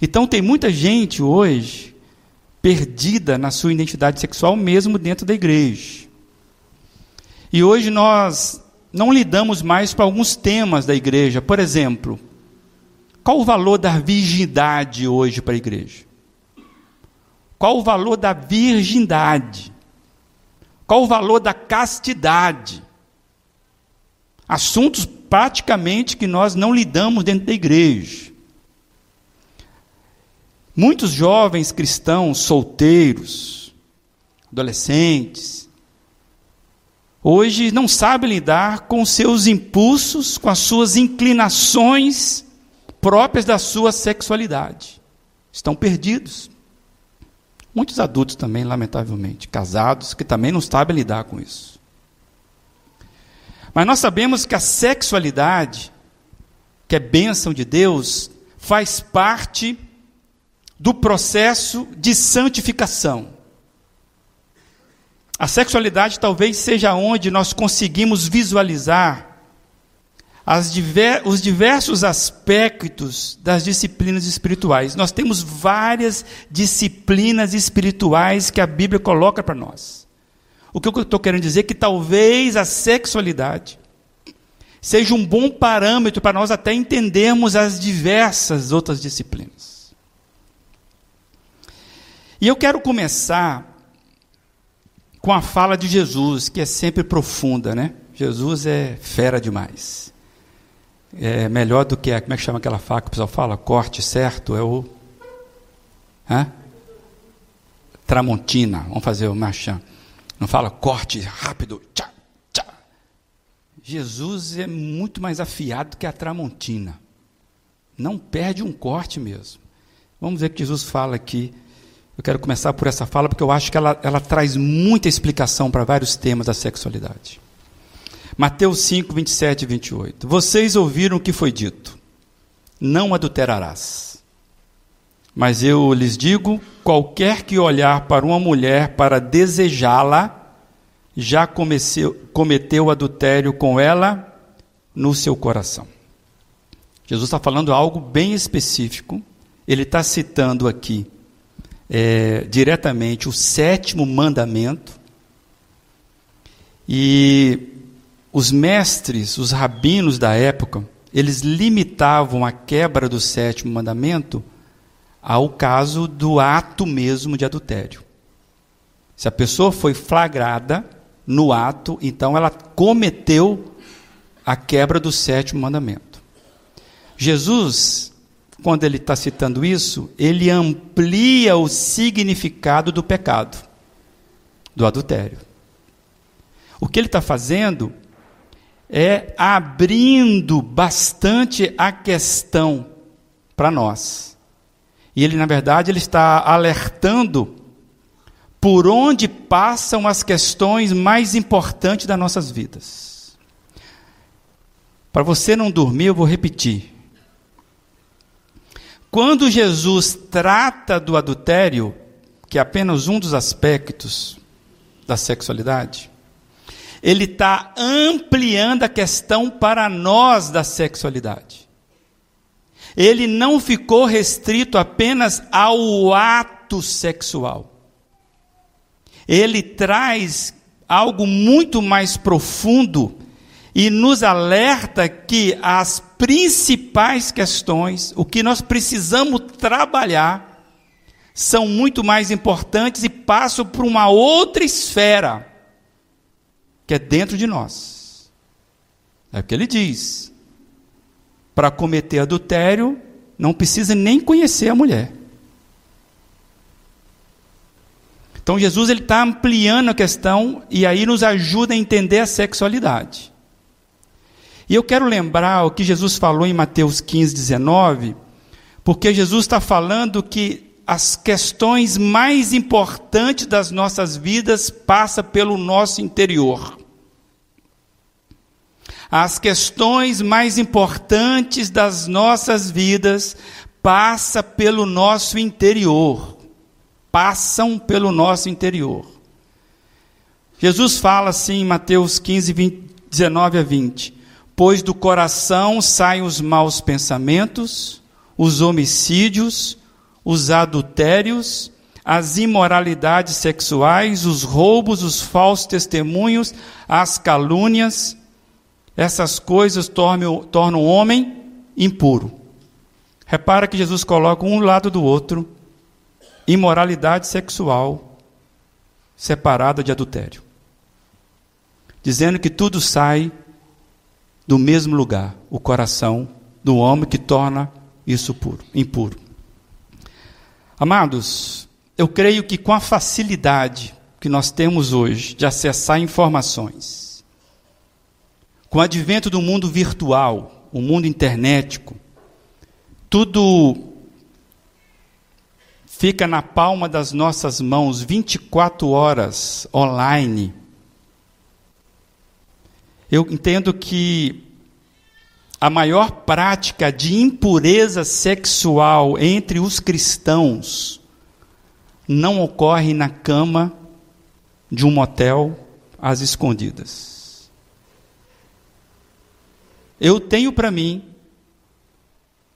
Speaker 1: Então tem muita gente hoje perdida na sua identidade sexual mesmo dentro da igreja. E hoje nós não lidamos mais com alguns temas da igreja. Por exemplo, qual o valor da virgindade hoje para a igreja? Qual o valor da virgindade? Qual o valor da castidade? Assuntos praticamente que nós não lidamos dentro da igreja. Muitos jovens cristãos solteiros, adolescentes, hoje não sabem lidar com seus impulsos, com as suas inclinações próprias da sua sexualidade. Estão perdidos. Muitos adultos também, lamentavelmente, casados, que também não sabem lidar com isso. Mas nós sabemos que a sexualidade, que é bênção de Deus, faz parte do processo de santificação. A sexualidade talvez seja onde nós conseguimos visualizar diver, os diversos aspectos das disciplinas espirituais. Nós temos várias disciplinas espirituais que a Bíblia coloca para nós. O que eu estou querendo dizer é que talvez a sexualidade seja um bom parâmetro para nós até entendermos as diversas outras disciplinas. E eu quero começar com a fala de Jesus, que é sempre profunda, né? Jesus é fera demais é melhor do que, a, como é que chama aquela faca que o pessoal fala? Corte certo, é o... Hã? Tramontina, vamos fazer o marchand. Não fala corte rápido, tchá, tchá. Jesus é muito mais afiado que a tramontina. Não perde um corte mesmo. Vamos ver o que Jesus fala aqui. Eu quero começar por essa fala, porque eu acho que ela, ela traz muita explicação para vários temas da sexualidade. Mateus 5, 27 e 28. Vocês ouviram o que foi dito: Não adulterarás. Mas eu lhes digo: qualquer que olhar para uma mulher para desejá-la, já comeceu, cometeu adultério com ela no seu coração. Jesus está falando algo bem específico. Ele está citando aqui é, diretamente o sétimo mandamento. E os mestres, os rabinos da época, eles limitavam a quebra do sétimo mandamento ao caso do ato mesmo de adultério. Se a pessoa foi flagrada no ato, então ela cometeu a quebra do sétimo mandamento. Jesus, quando ele está citando isso, ele amplia o significado do pecado, do adultério. O que ele está fazendo é abrindo bastante a questão para nós. E ele, na verdade, ele está alertando por onde passam as questões mais importantes das nossas vidas. Para você não dormir, eu vou repetir. Quando Jesus trata do adultério, que é apenas um dos aspectos da sexualidade, ele está ampliando a questão para nós da sexualidade. Ele não ficou restrito apenas ao ato sexual. Ele traz algo muito mais profundo e nos alerta que as principais questões, o que nós precisamos trabalhar, são muito mais importantes e passam por uma outra esfera que é dentro de nós. É o que ele diz. Para cometer adultério, não precisa nem conhecer a mulher. Então Jesus ele está ampliando a questão e aí nos ajuda a entender a sexualidade. E eu quero lembrar o que Jesus falou em Mateus 15, 19, porque Jesus está falando que as questões mais importantes das nossas vidas passam pelo nosso interior. As questões mais importantes das nossas vidas passam pelo nosso interior passam pelo nosso interior. Jesus fala assim em Mateus 15, 20, 19 a 20: Pois do coração saem os maus pensamentos, os homicídios, os adultérios, as imoralidades sexuais, os roubos, os falsos testemunhos, as calúnias. Essas coisas tornam, tornam o homem impuro. Repara que Jesus coloca um lado do outro imoralidade sexual separada de adultério. Dizendo que tudo sai do mesmo lugar, o coração do homem que torna isso puro, impuro. Amados, eu creio que com a facilidade que nós temos hoje de acessar informações, com o advento do mundo virtual, o mundo internetico, tudo fica na palma das nossas mãos 24 horas online. Eu entendo que a maior prática de impureza sexual entre os cristãos não ocorre na cama de um motel às escondidas. Eu tenho para mim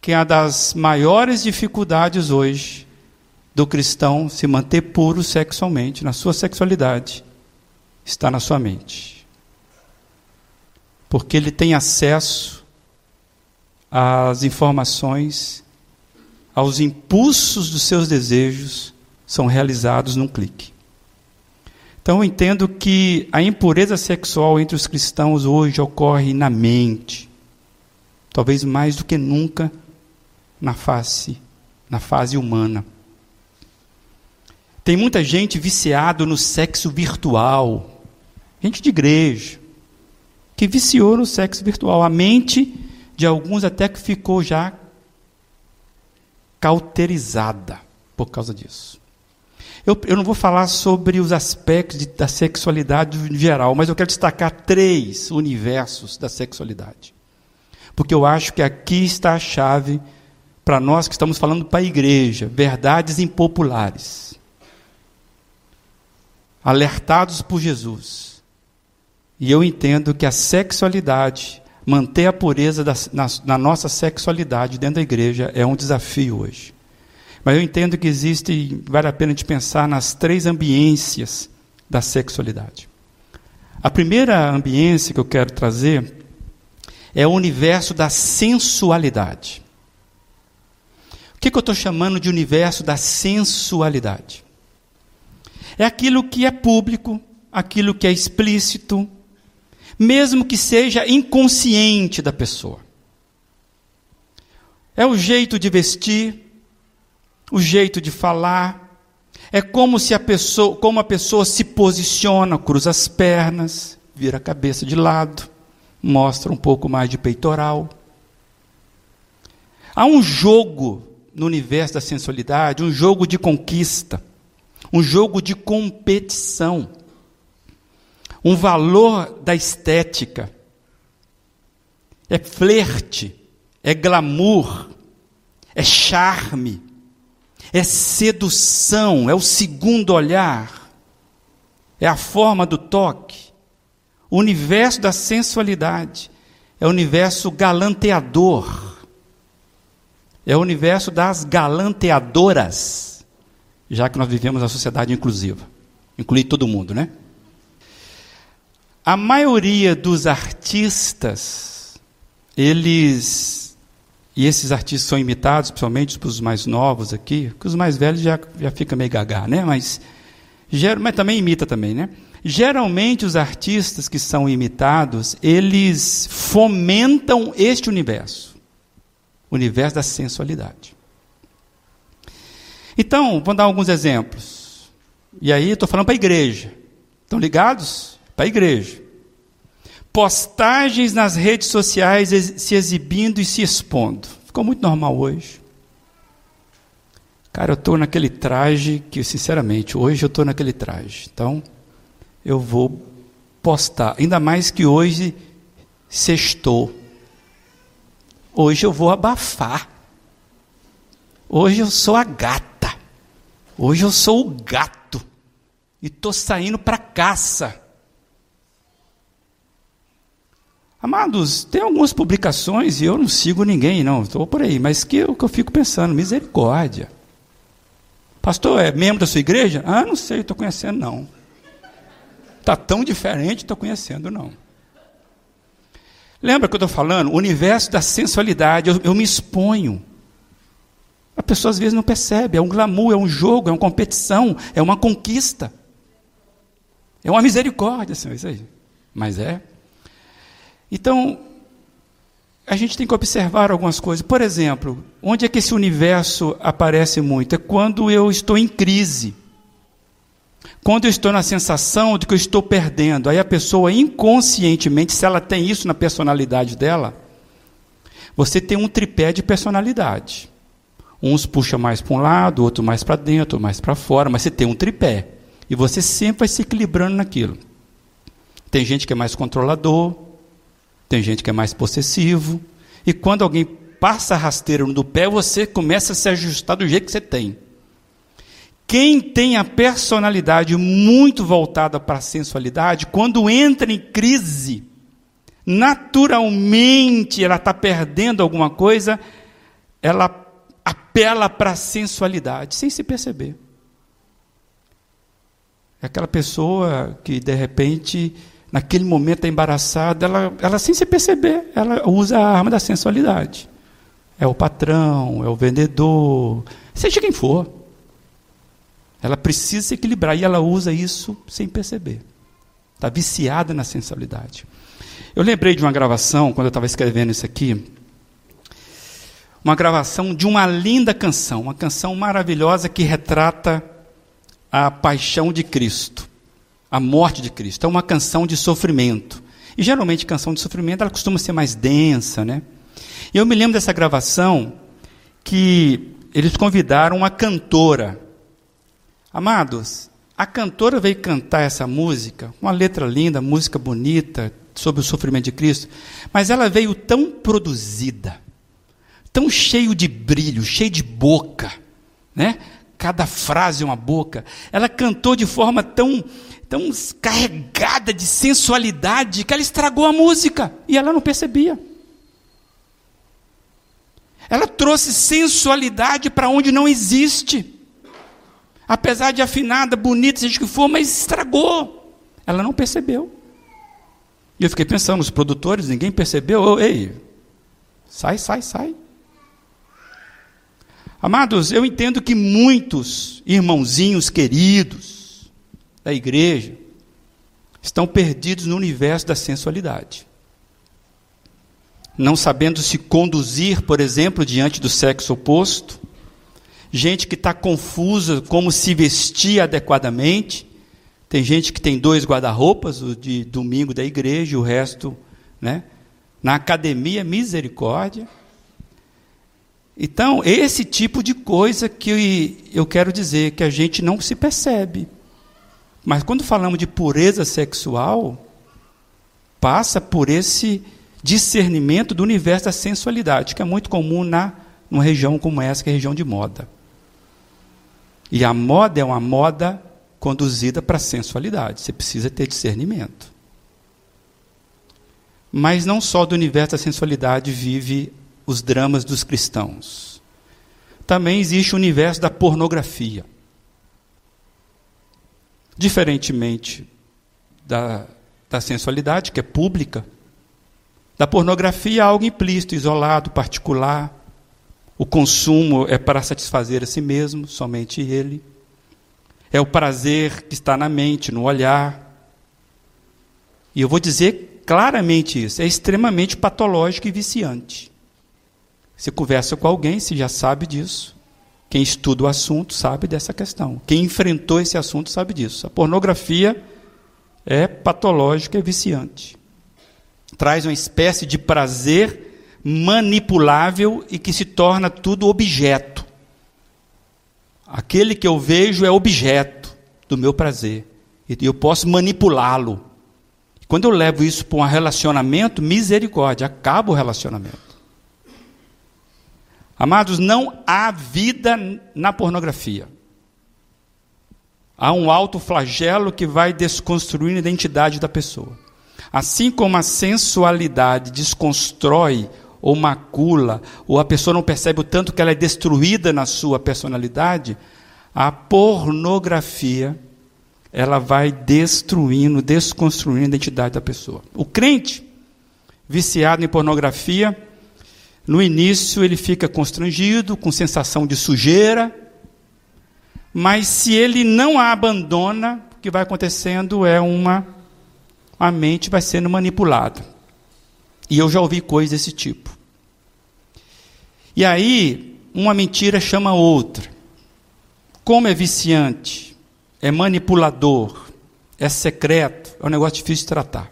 Speaker 1: que a das maiores dificuldades hoje do cristão se manter puro sexualmente, na sua sexualidade, está na sua mente. Porque ele tem acesso às informações, aos impulsos dos seus desejos, são realizados num clique. Então eu entendo que a impureza sexual entre os cristãos hoje ocorre na mente, talvez mais do que nunca na face, na fase humana. Tem muita gente viciado no sexo virtual. Gente de igreja. Que viciou no sexo virtual. A mente de alguns até que ficou já cauterizada por causa disso. Eu, eu não vou falar sobre os aspectos de, da sexualidade em geral, mas eu quero destacar três universos da sexualidade. Porque eu acho que aqui está a chave para nós que estamos falando para a igreja, verdades impopulares alertados por Jesus. E eu entendo que a sexualidade, manter a pureza da, na, na, nossa sexualidade dentro da igreja é um desafio hoje. Mas eu entendo que existe, vale a pena de pensar nas três ambiências da sexualidade. A primeira ambiência que eu quero trazer é o universo da sensualidade. O que, que eu estou chamando de universo da sensualidade? É aquilo que é público, aquilo que é explícito, mesmo que seja inconsciente da pessoa. É o jeito de vestir, o jeito de falar, é como se a pessoa, como a pessoa se posiciona, cruza as pernas, vira a cabeça de lado, mostra um pouco mais de peitoral. Há um jogo no universo da sensualidade, um jogo de conquista um jogo de competição, um valor da estética. É flerte, é glamour, é charme, é sedução, é o segundo olhar, é a forma do toque. O universo da sensualidade é o universo galanteador, é o universo das galanteadoras já que nós vivemos na sociedade inclusiva. Incluir todo mundo, né? A maioria dos artistas, eles. E esses artistas são imitados, principalmente os mais novos aqui, que os mais velhos já, já fica meio gagá, né? Mas, mas também imita também, né? Geralmente os artistas que são imitados, eles fomentam este universo. O universo da sensualidade. Então, vou dar alguns exemplos. E aí, estou falando para a igreja. Estão ligados? Para a igreja. Postagens nas redes sociais se exibindo e se expondo. Ficou muito normal hoje. Cara, eu estou naquele traje que, sinceramente, hoje eu estou naquele traje. Então, eu vou postar. Ainda mais que hoje sextou. Hoje eu vou abafar. Hoje eu sou a gata. Hoje eu sou o gato. E estou saindo para caça. Amados, tem algumas publicações, e eu não sigo ninguém, não, estou por aí, mas que o que eu fico pensando, misericórdia. Pastor, é membro da sua igreja? Ah, não sei, estou conhecendo, não. Está tão diferente, estou conhecendo, não. Lembra que eu estou falando? O universo da sensualidade, eu, eu me exponho. A pessoa às vezes não percebe, é um glamour, é um jogo, é uma competição, é uma conquista. É uma misericórdia, Senhor, isso aí. Mas é. Então, a gente tem que observar algumas coisas. Por exemplo, onde é que esse universo aparece muito? É quando eu estou em crise. Quando eu estou na sensação de que eu estou perdendo. Aí a pessoa inconscientemente, se ela tem isso na personalidade dela, você tem um tripé de personalidade. Uns puxa mais para um lado, outro mais para dentro, mais para fora, mas você tem um tripé. E você sempre vai se equilibrando naquilo. Tem gente que é mais controlador, tem gente que é mais possessivo. E quando alguém passa rasteiro no pé, você começa a se ajustar do jeito que você tem. Quem tem a personalidade muito voltada para a sensualidade, quando entra em crise, naturalmente ela está perdendo alguma coisa, ela apela para a sensualidade, sem se perceber. É aquela pessoa que, de repente, naquele momento embaraçada, ela, ela sem se perceber, ela usa a arma da sensualidade. É o patrão, é o vendedor, seja quem for. Ela precisa se equilibrar e ela usa isso sem perceber. Está viciada na sensualidade. Eu lembrei de uma gravação, quando eu estava escrevendo isso aqui, uma gravação de uma linda canção, uma canção maravilhosa que retrata a paixão de Cristo a morte de Cristo. É uma canção de sofrimento. E geralmente canção de sofrimento ela costuma ser mais densa, né? E eu me lembro dessa gravação que eles convidaram uma cantora. Amados, a cantora veio cantar essa música, uma letra linda, música bonita sobre o sofrimento de Cristo, mas ela veio tão produzida, tão cheio de brilho, cheio de boca, né? Cada frase uma boca. Ela cantou de forma tão tão carregada de sensualidade que ela estragou a música e ela não percebia. Ela trouxe sensualidade para onde não existe. Apesar de afinada, bonita, seja o que for, mas estragou. Ela não percebeu. E eu fiquei pensando, os produtores, ninguém percebeu. Ei, sai, sai, sai. Amados, eu entendo que muitos irmãozinhos queridos, da igreja estão perdidos no universo da sensualidade. Não sabendo se conduzir, por exemplo, diante do sexo oposto. Gente que está confusa como se vestir adequadamente. Tem gente que tem dois guarda-roupas, o de domingo da igreja e o resto, né? Na academia, misericórdia. Então, esse tipo de coisa que eu quero dizer, que a gente não se percebe. Mas quando falamos de pureza sexual, passa por esse discernimento do universo da sensualidade, que é muito comum na numa região como essa, que é a região de moda. E a moda é uma moda conduzida para a sensualidade. Você precisa ter discernimento. Mas não só do universo da sensualidade vive os dramas dos cristãos. Também existe o universo da pornografia. Diferentemente da, da sensualidade, que é pública, da pornografia algo implícito, isolado, particular. O consumo é para satisfazer a si mesmo, somente ele. É o prazer que está na mente, no olhar. E eu vou dizer claramente isso: é extremamente patológico e viciante. Você conversa com alguém, você já sabe disso. Quem estuda o assunto sabe dessa questão. Quem enfrentou esse assunto sabe disso. A pornografia é patológica, é viciante. Traz uma espécie de prazer manipulável e que se torna tudo objeto. Aquele que eu vejo é objeto do meu prazer. E eu posso manipulá-lo. Quando eu levo isso para um relacionamento, misericórdia, acaba o relacionamento. Amados, não há vida na pornografia. Há um alto flagelo que vai desconstruindo a identidade da pessoa. Assim como a sensualidade desconstrói ou macula, ou a pessoa não percebe o tanto que ela é destruída na sua personalidade, a pornografia ela vai destruindo, desconstruindo a identidade da pessoa. O crente viciado em pornografia, no início ele fica constrangido, com sensação de sujeira, mas se ele não a abandona, o que vai acontecendo é uma a mente vai sendo manipulada. E eu já ouvi coisas desse tipo. E aí, uma mentira chama outra. Como é viciante, é manipulador, é secreto, é um negócio difícil de tratar.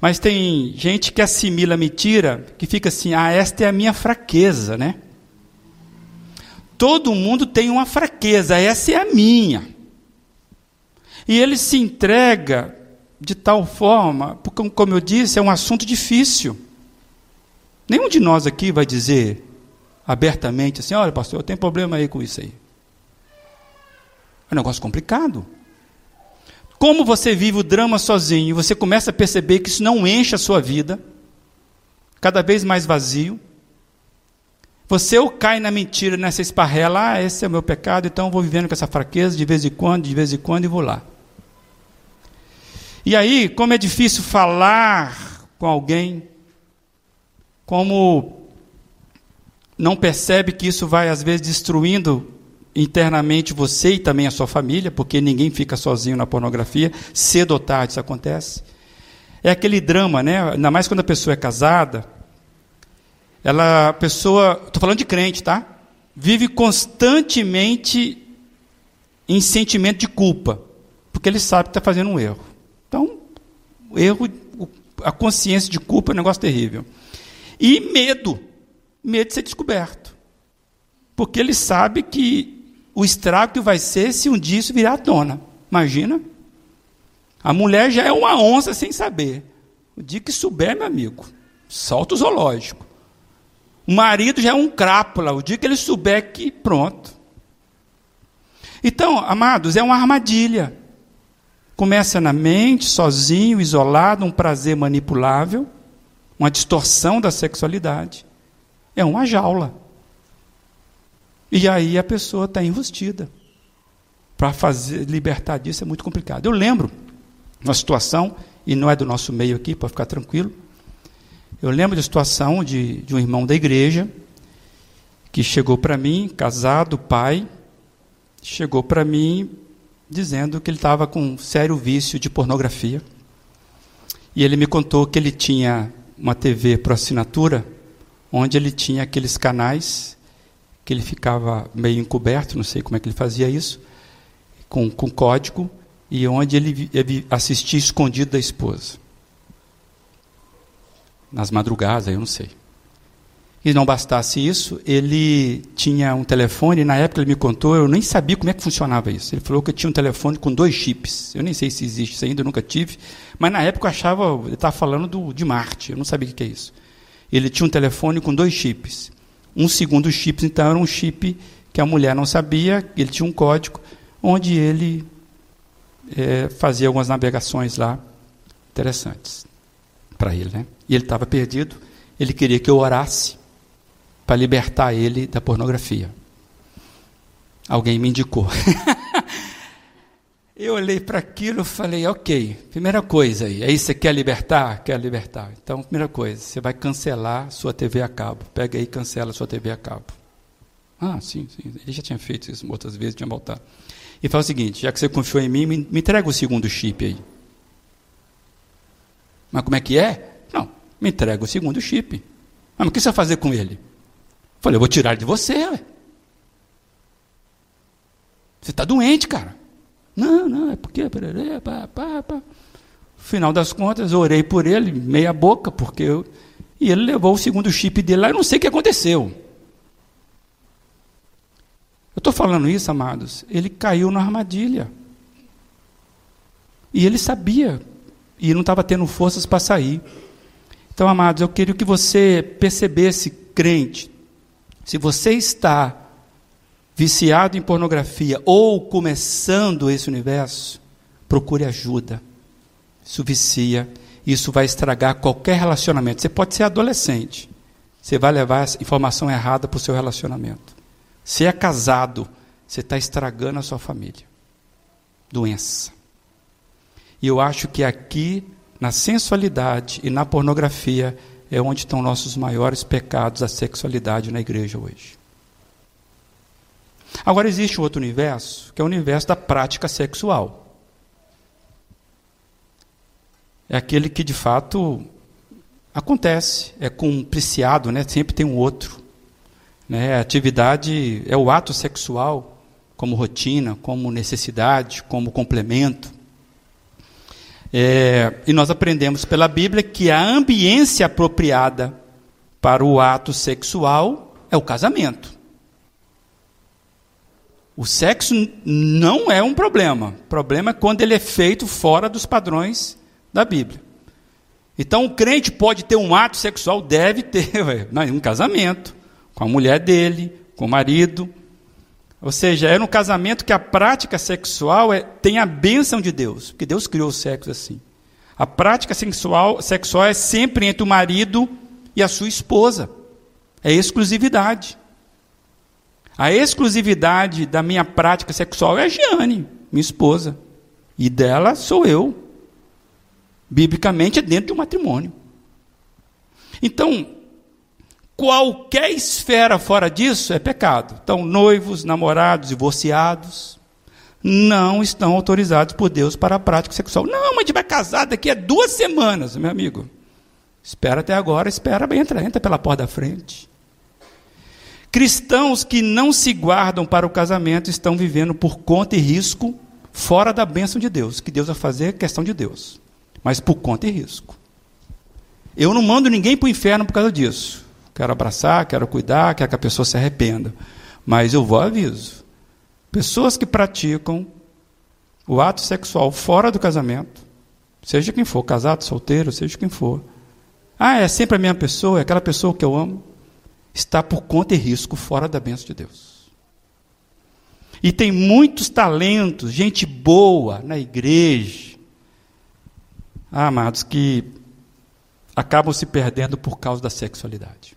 Speaker 1: Mas tem gente que assimila mentira, que fica assim: ah, esta é a minha fraqueza, né? Todo mundo tem uma fraqueza, essa é a minha. E ele se entrega de tal forma, porque, como eu disse, é um assunto difícil. Nenhum de nós aqui vai dizer abertamente assim: olha, pastor, eu tenho problema aí com isso aí. É um negócio complicado. Como você vive o drama sozinho, você começa a perceber que isso não enche a sua vida, cada vez mais vazio. Você ou cai na mentira, nessa esparrela, ah, esse é o meu pecado, então vou vivendo com essa fraqueza de vez em quando, de vez em quando e vou lá. E aí, como é difícil falar com alguém, como não percebe que isso vai às vezes destruindo internamente você e também a sua família, porque ninguém fica sozinho na pornografia, cedo ou tarde isso acontece. É aquele drama, né? Ainda mais quando a pessoa é casada, ela, a pessoa, estou falando de crente, tá? Vive constantemente em sentimento de culpa, porque ele sabe que está fazendo um erro. Então, o erro, a consciência de culpa é um negócio terrível. E medo, medo de ser descoberto, porque ele sabe que o estrago que vai ser se um dia isso virar tona. Imagina? A mulher já é uma onça sem saber. O dia que souber, meu amigo, solta o zoológico. O marido já é um crápula. O dia que ele souber que pronto. Então, amados, é uma armadilha. Começa na mente, sozinho, isolado, um prazer manipulável, uma distorção da sexualidade. É uma jaula. E aí a pessoa está enrustida. Para fazer libertar disso é muito complicado. Eu lembro uma situação, e não é do nosso meio aqui, para ficar tranquilo. Eu lembro de situação de, de um irmão da igreja que chegou para mim, casado, pai, chegou para mim dizendo que ele estava com um sério vício de pornografia. E ele me contou que ele tinha uma TV por assinatura, onde ele tinha aqueles canais que ele ficava meio encoberto, não sei como é que ele fazia isso, com, com código, e onde ele, ele assistia escondido da esposa. Nas madrugadas, eu não sei. E não bastasse isso, ele tinha um telefone, na época ele me contou, eu nem sabia como é que funcionava isso. Ele falou que tinha um telefone com dois chips. Eu nem sei se existe isso ainda, eu nunca tive. Mas na época eu achava, ele estava falando do, de Marte, eu não sabia o que é isso. Ele tinha um telefone com dois chips. Um segundo chip, então, era um chip que a mulher não sabia, ele tinha um código, onde ele é, fazia algumas navegações lá interessantes para ele. Né? E ele estava perdido, ele queria que eu orasse para libertar ele da pornografia. Alguém me indicou. Eu olhei para aquilo e falei, ok, primeira coisa aí, aí você quer libertar? Quer libertar. Então, primeira coisa, você vai cancelar sua TV a cabo. Pega aí e cancela sua TV a cabo. Ah, sim, sim. Ele já tinha feito isso outras vezes, tinha voltado. E fala o seguinte, já que você confiou em mim, me, me entrega o segundo chip aí. Mas como é que é? Não, me entrega o segundo chip. Mas o que você vai fazer com ele? Falei, eu vou tirar de você. Ué. Você está doente, cara. Não, não, é porque. Pá, pá, pá. Final das contas, orei por ele, meia boca, porque eu. E ele levou o segundo chip dele lá, eu não sei o que aconteceu. Eu estou falando isso, amados. Ele caiu na armadilha. E ele sabia. E não estava tendo forças para sair. Então, amados, eu queria que você percebesse, crente, se você está viciado em pornografia ou começando esse universo, procure ajuda. Isso vicia, isso vai estragar qualquer relacionamento. Você pode ser adolescente, você vai levar informação errada para o seu relacionamento. Se é casado, você está estragando a sua família. Doença. E eu acho que aqui, na sensualidade e na pornografia, é onde estão nossos maiores pecados, a sexualidade na igreja hoje. Agora existe um outro universo, que é o universo da prática sexual. É aquele que de fato acontece, é cumpliciado, né? sempre tem um outro. Né? A atividade é o ato sexual como rotina, como necessidade, como complemento. É, e nós aprendemos pela Bíblia que a ambiência apropriada para o ato sexual é o casamento. O sexo não é um problema. O problema é quando ele é feito fora dos padrões da Bíblia. Então, o crente pode ter um ato sexual, deve ter, um casamento, com a mulher dele, com o marido. Ou seja, é no casamento que a prática sexual é, tem a bênção de Deus, porque Deus criou o sexo assim. A prática sexual, sexual é sempre entre o marido e a sua esposa. É exclusividade. A exclusividade da minha prática sexual é a Giane, minha esposa. E dela sou eu. Biblicamente é dentro de um matrimônio. Então, qualquer esfera fora disso é pecado. Então, noivos, namorados, divorciados, não estão autorizados por Deus para a prática sexual. Não, mas a gente vai casar daqui a duas semanas, meu amigo. Espera até agora, espera, entra, entra pela porta da frente. Cristãos que não se guardam para o casamento estão vivendo por conta e risco fora da bênção de Deus, que Deus vai fazer é questão de Deus, mas por conta e risco. Eu não mando ninguém para o inferno por causa disso. Quero abraçar, quero cuidar, quero que a pessoa se arrependa. Mas eu vou aviso. Pessoas que praticam o ato sexual fora do casamento, seja quem for, casado, solteiro, seja quem for. Ah, é sempre a mesma pessoa, é aquela pessoa que eu amo está por conta e risco fora da bênção de Deus. E tem muitos talentos, gente boa na igreja, ah, amados, que acabam se perdendo por causa da sexualidade.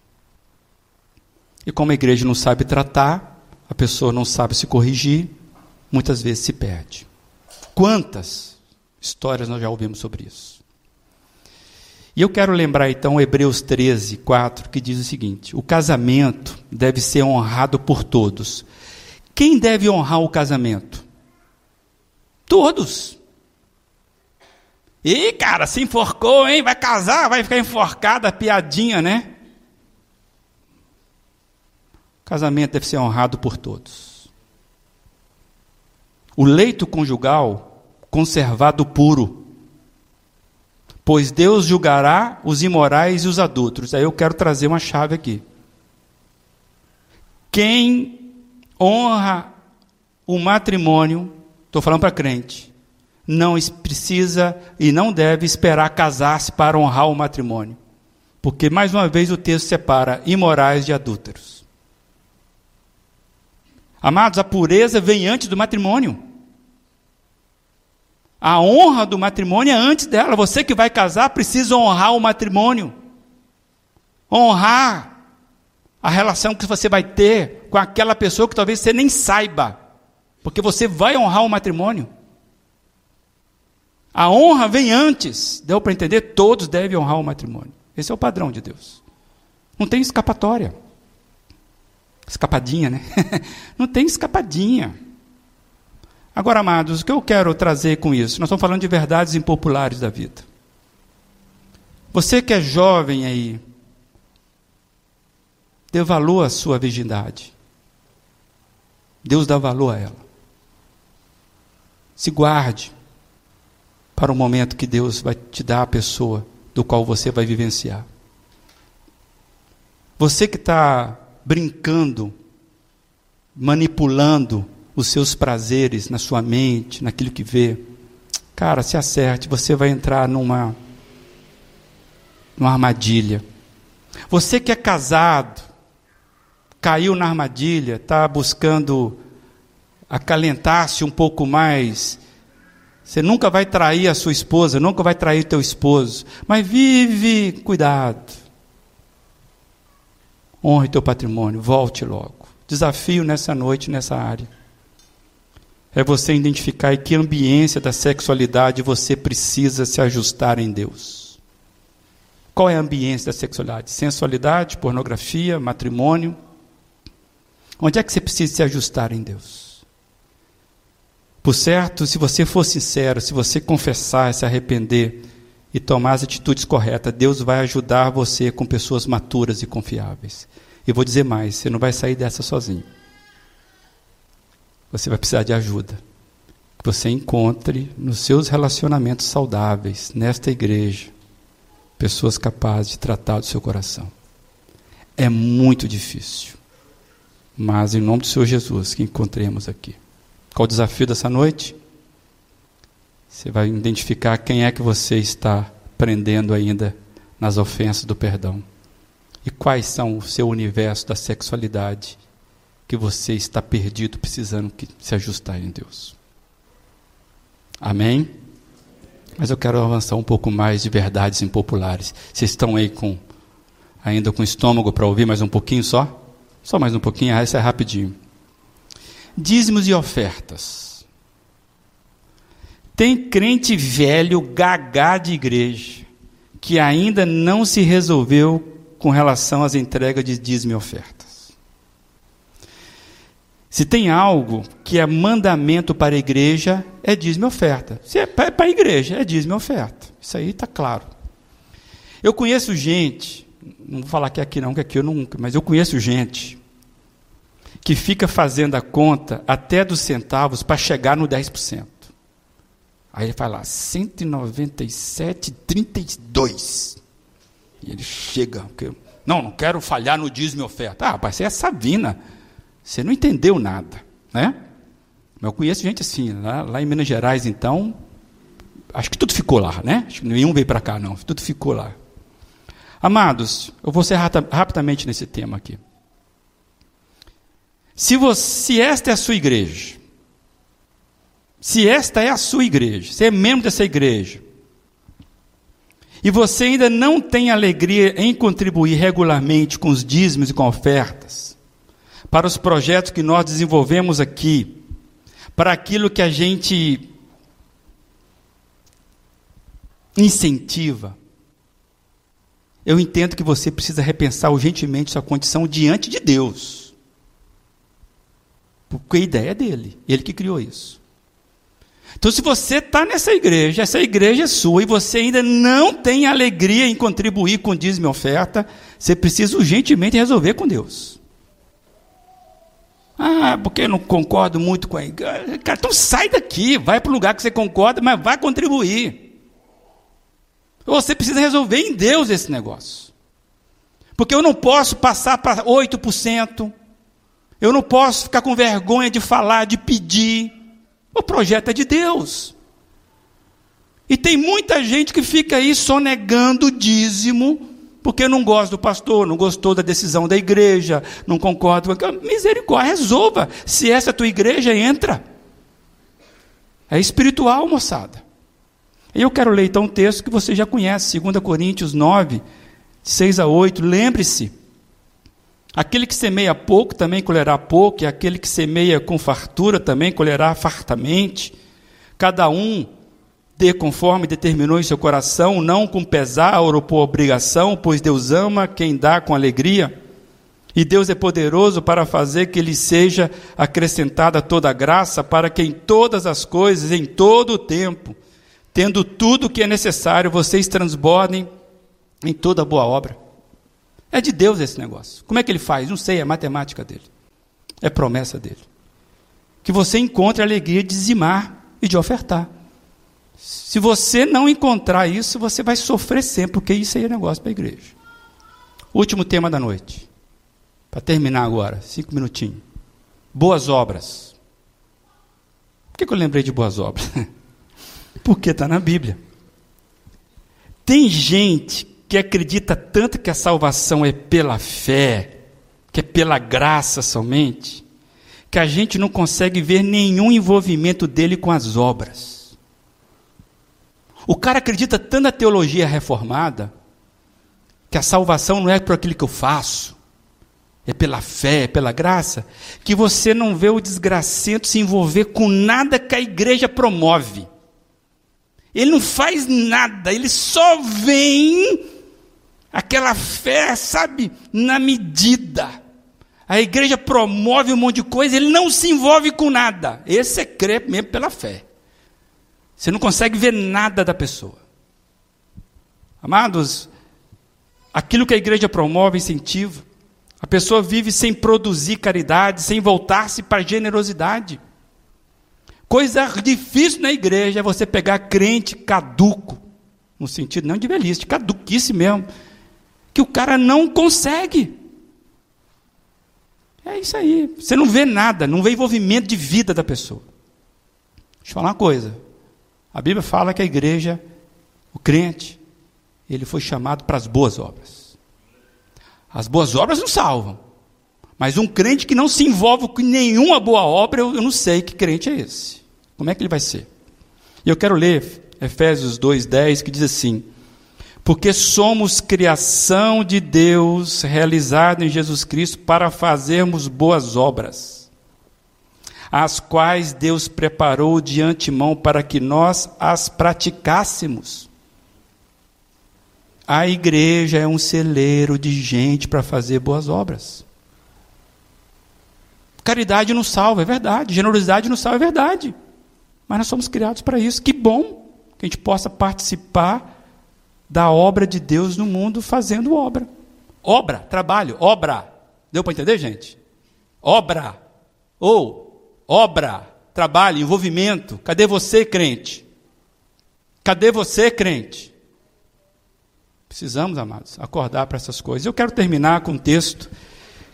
Speaker 1: E como a igreja não sabe tratar, a pessoa não sabe se corrigir, muitas vezes se perde. Quantas histórias nós já ouvimos sobre isso? E eu quero lembrar então Hebreus 13, 4, que diz o seguinte: o casamento deve ser honrado por todos. Quem deve honrar o casamento? Todos. E cara, se enforcou, hein? Vai casar, vai ficar enforcada, piadinha, né? O casamento deve ser honrado por todos. O leito conjugal conservado puro pois Deus julgará os imorais e os adultos. Aí eu quero trazer uma chave aqui. Quem honra o matrimônio, estou falando para crente, não precisa e não deve esperar casar-se para honrar o matrimônio. Porque, mais uma vez, o texto separa imorais de adúlteros. Amados, a pureza vem antes do matrimônio. A honra do matrimônio é antes dela. Você que vai casar precisa honrar o matrimônio. Honrar a relação que você vai ter com aquela pessoa que talvez você nem saiba. Porque você vai honrar o matrimônio. A honra vem antes. Deu para entender? Todos devem honrar o matrimônio. Esse é o padrão de Deus. Não tem escapatória. Escapadinha, né? Não tem escapadinha. Agora, amados, o que eu quero trazer com isso? Nós estamos falando de verdades impopulares da vida. Você que é jovem aí, dê valor à sua virgindade. Deus dá valor a ela. Se guarde para o momento que Deus vai te dar a pessoa do qual você vai vivenciar. Você que está brincando, manipulando os seus prazeres na sua mente, naquilo que vê, cara, se acerte, você vai entrar numa, numa armadilha. Você que é casado, caiu na armadilha, está buscando acalentar-se um pouco mais. Você nunca vai trair a sua esposa, nunca vai trair teu esposo, mas vive, cuidado. Honre teu patrimônio, volte logo. Desafio nessa noite, nessa área. É você identificar em que ambiência da sexualidade você precisa se ajustar em Deus. Qual é a ambiência da sexualidade? Sensualidade, pornografia, matrimônio? Onde é que você precisa se ajustar em Deus? Por certo, se você for sincero, se você confessar, se arrepender e tomar as atitudes corretas, Deus vai ajudar você com pessoas maturas e confiáveis. E vou dizer mais: você não vai sair dessa sozinho. Você vai precisar de ajuda. Que você encontre nos seus relacionamentos saudáveis, nesta igreja, pessoas capazes de tratar do seu coração. É muito difícil. Mas em nome do Senhor Jesus que encontremos aqui. Qual o desafio dessa noite? Você vai identificar quem é que você está prendendo ainda nas ofensas do perdão. E quais são o seu universo da sexualidade que você está perdido, precisando se ajustar em Deus. Amém? Mas eu quero avançar um pouco mais de verdades impopulares. Vocês estão aí com ainda com estômago para ouvir mais um pouquinho só? Só mais um pouquinho, ah, essa é rapidinho dízimos e ofertas. Tem crente velho, gagá de igreja, que ainda não se resolveu com relação às entregas de dízimo e ofertas. Se tem algo que é mandamento para a igreja, é dízimo oferta. Se é para a igreja, é dízimo oferta. Isso aí está claro. Eu conheço gente, não vou falar que é aqui não, que aqui eu nunca, mas eu conheço gente que fica fazendo a conta até dos centavos para chegar no 10%. Aí ele fala 197,32. E ele chega, não, não quero falhar no dízimo oferta. Ah, rapaz, você é Sabina. Você não entendeu nada, né? Eu conheço gente assim, lá, lá em Minas Gerais, então, acho que tudo ficou lá, né? Acho que nenhum veio para cá, não. Tudo ficou lá. Amados, eu vou ser rapidamente nesse tema aqui. Se, você, se esta é a sua igreja, se esta é a sua igreja, você é membro dessa igreja, e você ainda não tem alegria em contribuir regularmente com os dízimos e com ofertas, para os projetos que nós desenvolvemos aqui, para aquilo que a gente incentiva, eu entendo que você precisa repensar urgentemente sua condição diante de Deus. Porque a ideia é dele, ele que criou isso. Então, se você está nessa igreja, essa igreja é sua, e você ainda não tem alegria em contribuir com dízimo e oferta, você precisa urgentemente resolver com Deus. Ah, porque eu não concordo muito com a igreja. Cara, então sai daqui, vai para o lugar que você concorda, mas vai contribuir. Você precisa resolver em Deus esse negócio. Porque eu não posso passar para 8%, eu não posso ficar com vergonha de falar, de pedir. O projeto é de Deus. E tem muita gente que fica aí sonegando o dízimo, porque não gosta do pastor, não gostou da decisão da igreja, não concorda com. Misericórdia, resolva. Se essa é a tua igreja, entra. É espiritual, moçada. Eu quero ler então um texto que você já conhece, 2 Coríntios 9, 6 a 8. Lembre-se Aquele que semeia pouco também colherá pouco, e aquele que semeia com fartura também colherá fartamente. Cada um dê conforme determinou em seu coração, não com pesar ou por obrigação, pois Deus ama quem dá com alegria. E Deus é poderoso para fazer que lhe seja acrescentada toda a graça, para que em todas as coisas, em todo o tempo, tendo tudo o que é necessário, vocês transbordem em toda boa obra. É de Deus esse negócio. Como é que ele faz? Não sei, é matemática dele. É promessa dele. Que você encontre a alegria de dizimar. e de ofertar. Se você não encontrar isso, você vai sofrer sempre, porque isso aí é negócio para a igreja. Último tema da noite. Para terminar agora, cinco minutinhos. Boas obras. Por que, que eu lembrei de boas obras? porque está na Bíblia. Tem gente que acredita tanto que a salvação é pela fé, que é pela graça somente, que a gente não consegue ver nenhum envolvimento dele com as obras. O cara acredita tanto na teologia reformada, que a salvação não é por aquilo que eu faço, é pela fé, é pela graça, que você não vê o desgracento se envolver com nada que a igreja promove. Ele não faz nada, ele só vem aquela fé, sabe, na medida. A igreja promove um monte de coisa, ele não se envolve com nada. Esse é crer mesmo pela fé. Você não consegue ver nada da pessoa. Amados, aquilo que a igreja promove, incentiva, a pessoa vive sem produzir caridade, sem voltar-se para a generosidade. Coisa difícil na igreja é você pegar crente caduco, no sentido não de velhice, caduquice mesmo, que o cara não consegue. É isso aí. Você não vê nada, não vê envolvimento de vida da pessoa. Deixa eu falar uma coisa. A Bíblia fala que a igreja, o crente, ele foi chamado para as boas obras. As boas obras não salvam. Mas um crente que não se envolve com nenhuma boa obra, eu, não sei que crente é esse. Como é que ele vai ser? E eu quero ler Efésios 2,10, que diz assim: Porque somos criação de Deus, realizada em Jesus Cristo, para fazermos boas obras, as quais Deus preparou de antemão para que nós as praticássemos. A igreja é um celeiro de gente para fazer boas obras. Caridade não salva, é verdade. Generosidade não salva, é verdade. Mas nós somos criados para isso. Que bom que a gente possa participar da obra de Deus no mundo fazendo obra. Obra, trabalho, obra. Deu para entender, gente? Obra. Ou, obra, trabalho, envolvimento. Cadê você, crente? Cadê você, crente? Precisamos, amados, acordar para essas coisas. Eu quero terminar com um texto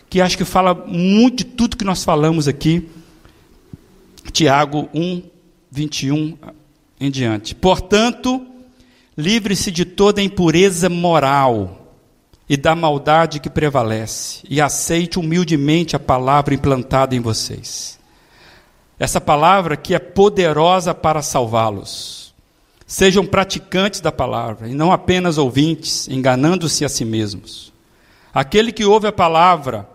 Speaker 1: que acho que fala muito de tudo que nós falamos aqui. Tiago 1, 21 em diante. Portanto, livre-se de toda impureza moral e da maldade que prevalece, e aceite humildemente a palavra implantada em vocês. Essa palavra que é poderosa para salvá-los. Sejam praticantes da palavra e não apenas ouvintes, enganando-se a si mesmos. Aquele que ouve a palavra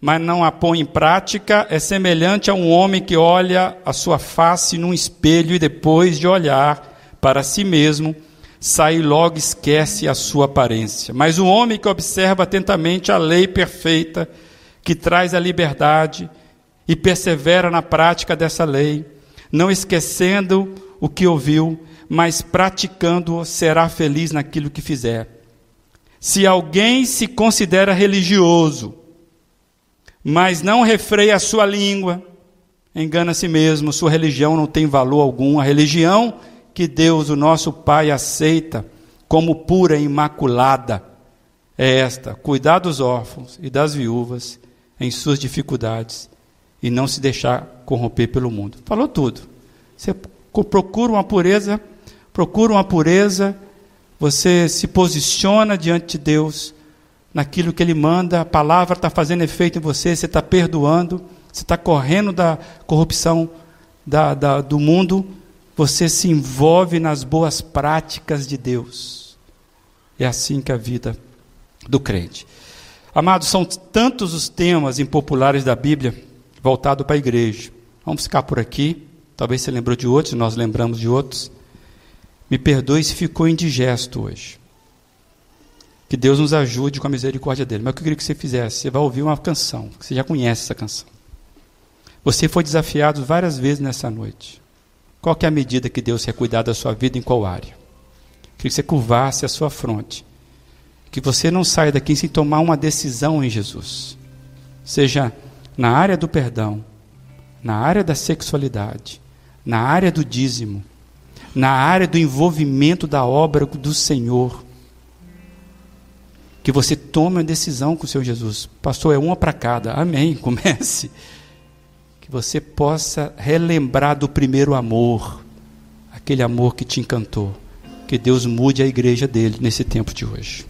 Speaker 1: mas não a põe em prática, é semelhante a um homem que olha a sua face num espelho e depois de olhar para si mesmo, sai e logo esquece a sua aparência. Mas o homem que observa atentamente a lei perfeita, que traz a liberdade e persevera na prática dessa lei, não esquecendo o que ouviu, mas praticando, será feliz naquilo que fizer. Se alguém se considera religioso, mas não refreia a sua língua, engana a si mesmo, sua religião não tem valor algum. A religião que Deus, o nosso Pai, aceita como pura e imaculada é esta: cuidar dos órfãos e das viúvas em suas dificuldades e não se deixar corromper pelo mundo. Falou tudo. Você procura uma pureza, procura uma pureza, você se posiciona diante de Deus naquilo que Ele manda, a palavra está fazendo efeito em você, você está perdoando, você está correndo da corrupção da, da, do mundo, você se envolve nas boas práticas de Deus. É assim que é a vida do crente. Amados, são tantos os temas impopulares da Bíblia voltado para a igreja. Vamos ficar por aqui. Talvez você lembrou de outros, nós lembramos de outros. Me perdoe se ficou indigesto hoje. Que Deus nos ajude com a misericórdia dele. Mas o que eu queria que você fizesse? Você vai ouvir uma canção, você já conhece essa canção. Você foi desafiado várias vezes nessa noite. Qual é a medida que Deus quer cuidar da sua vida em qual área? Queria que você curvasse a sua fronte. Que você não saia daqui sem tomar uma decisão em Jesus. Seja na área do perdão, na área da sexualidade, na área do dízimo, na área do envolvimento da obra do Senhor. Que você tome uma decisão com o Senhor Jesus. Pastor, é uma para cada. Amém. Comece. Que você possa relembrar do primeiro amor, aquele amor que te encantou. Que Deus mude a igreja dele nesse tempo de hoje.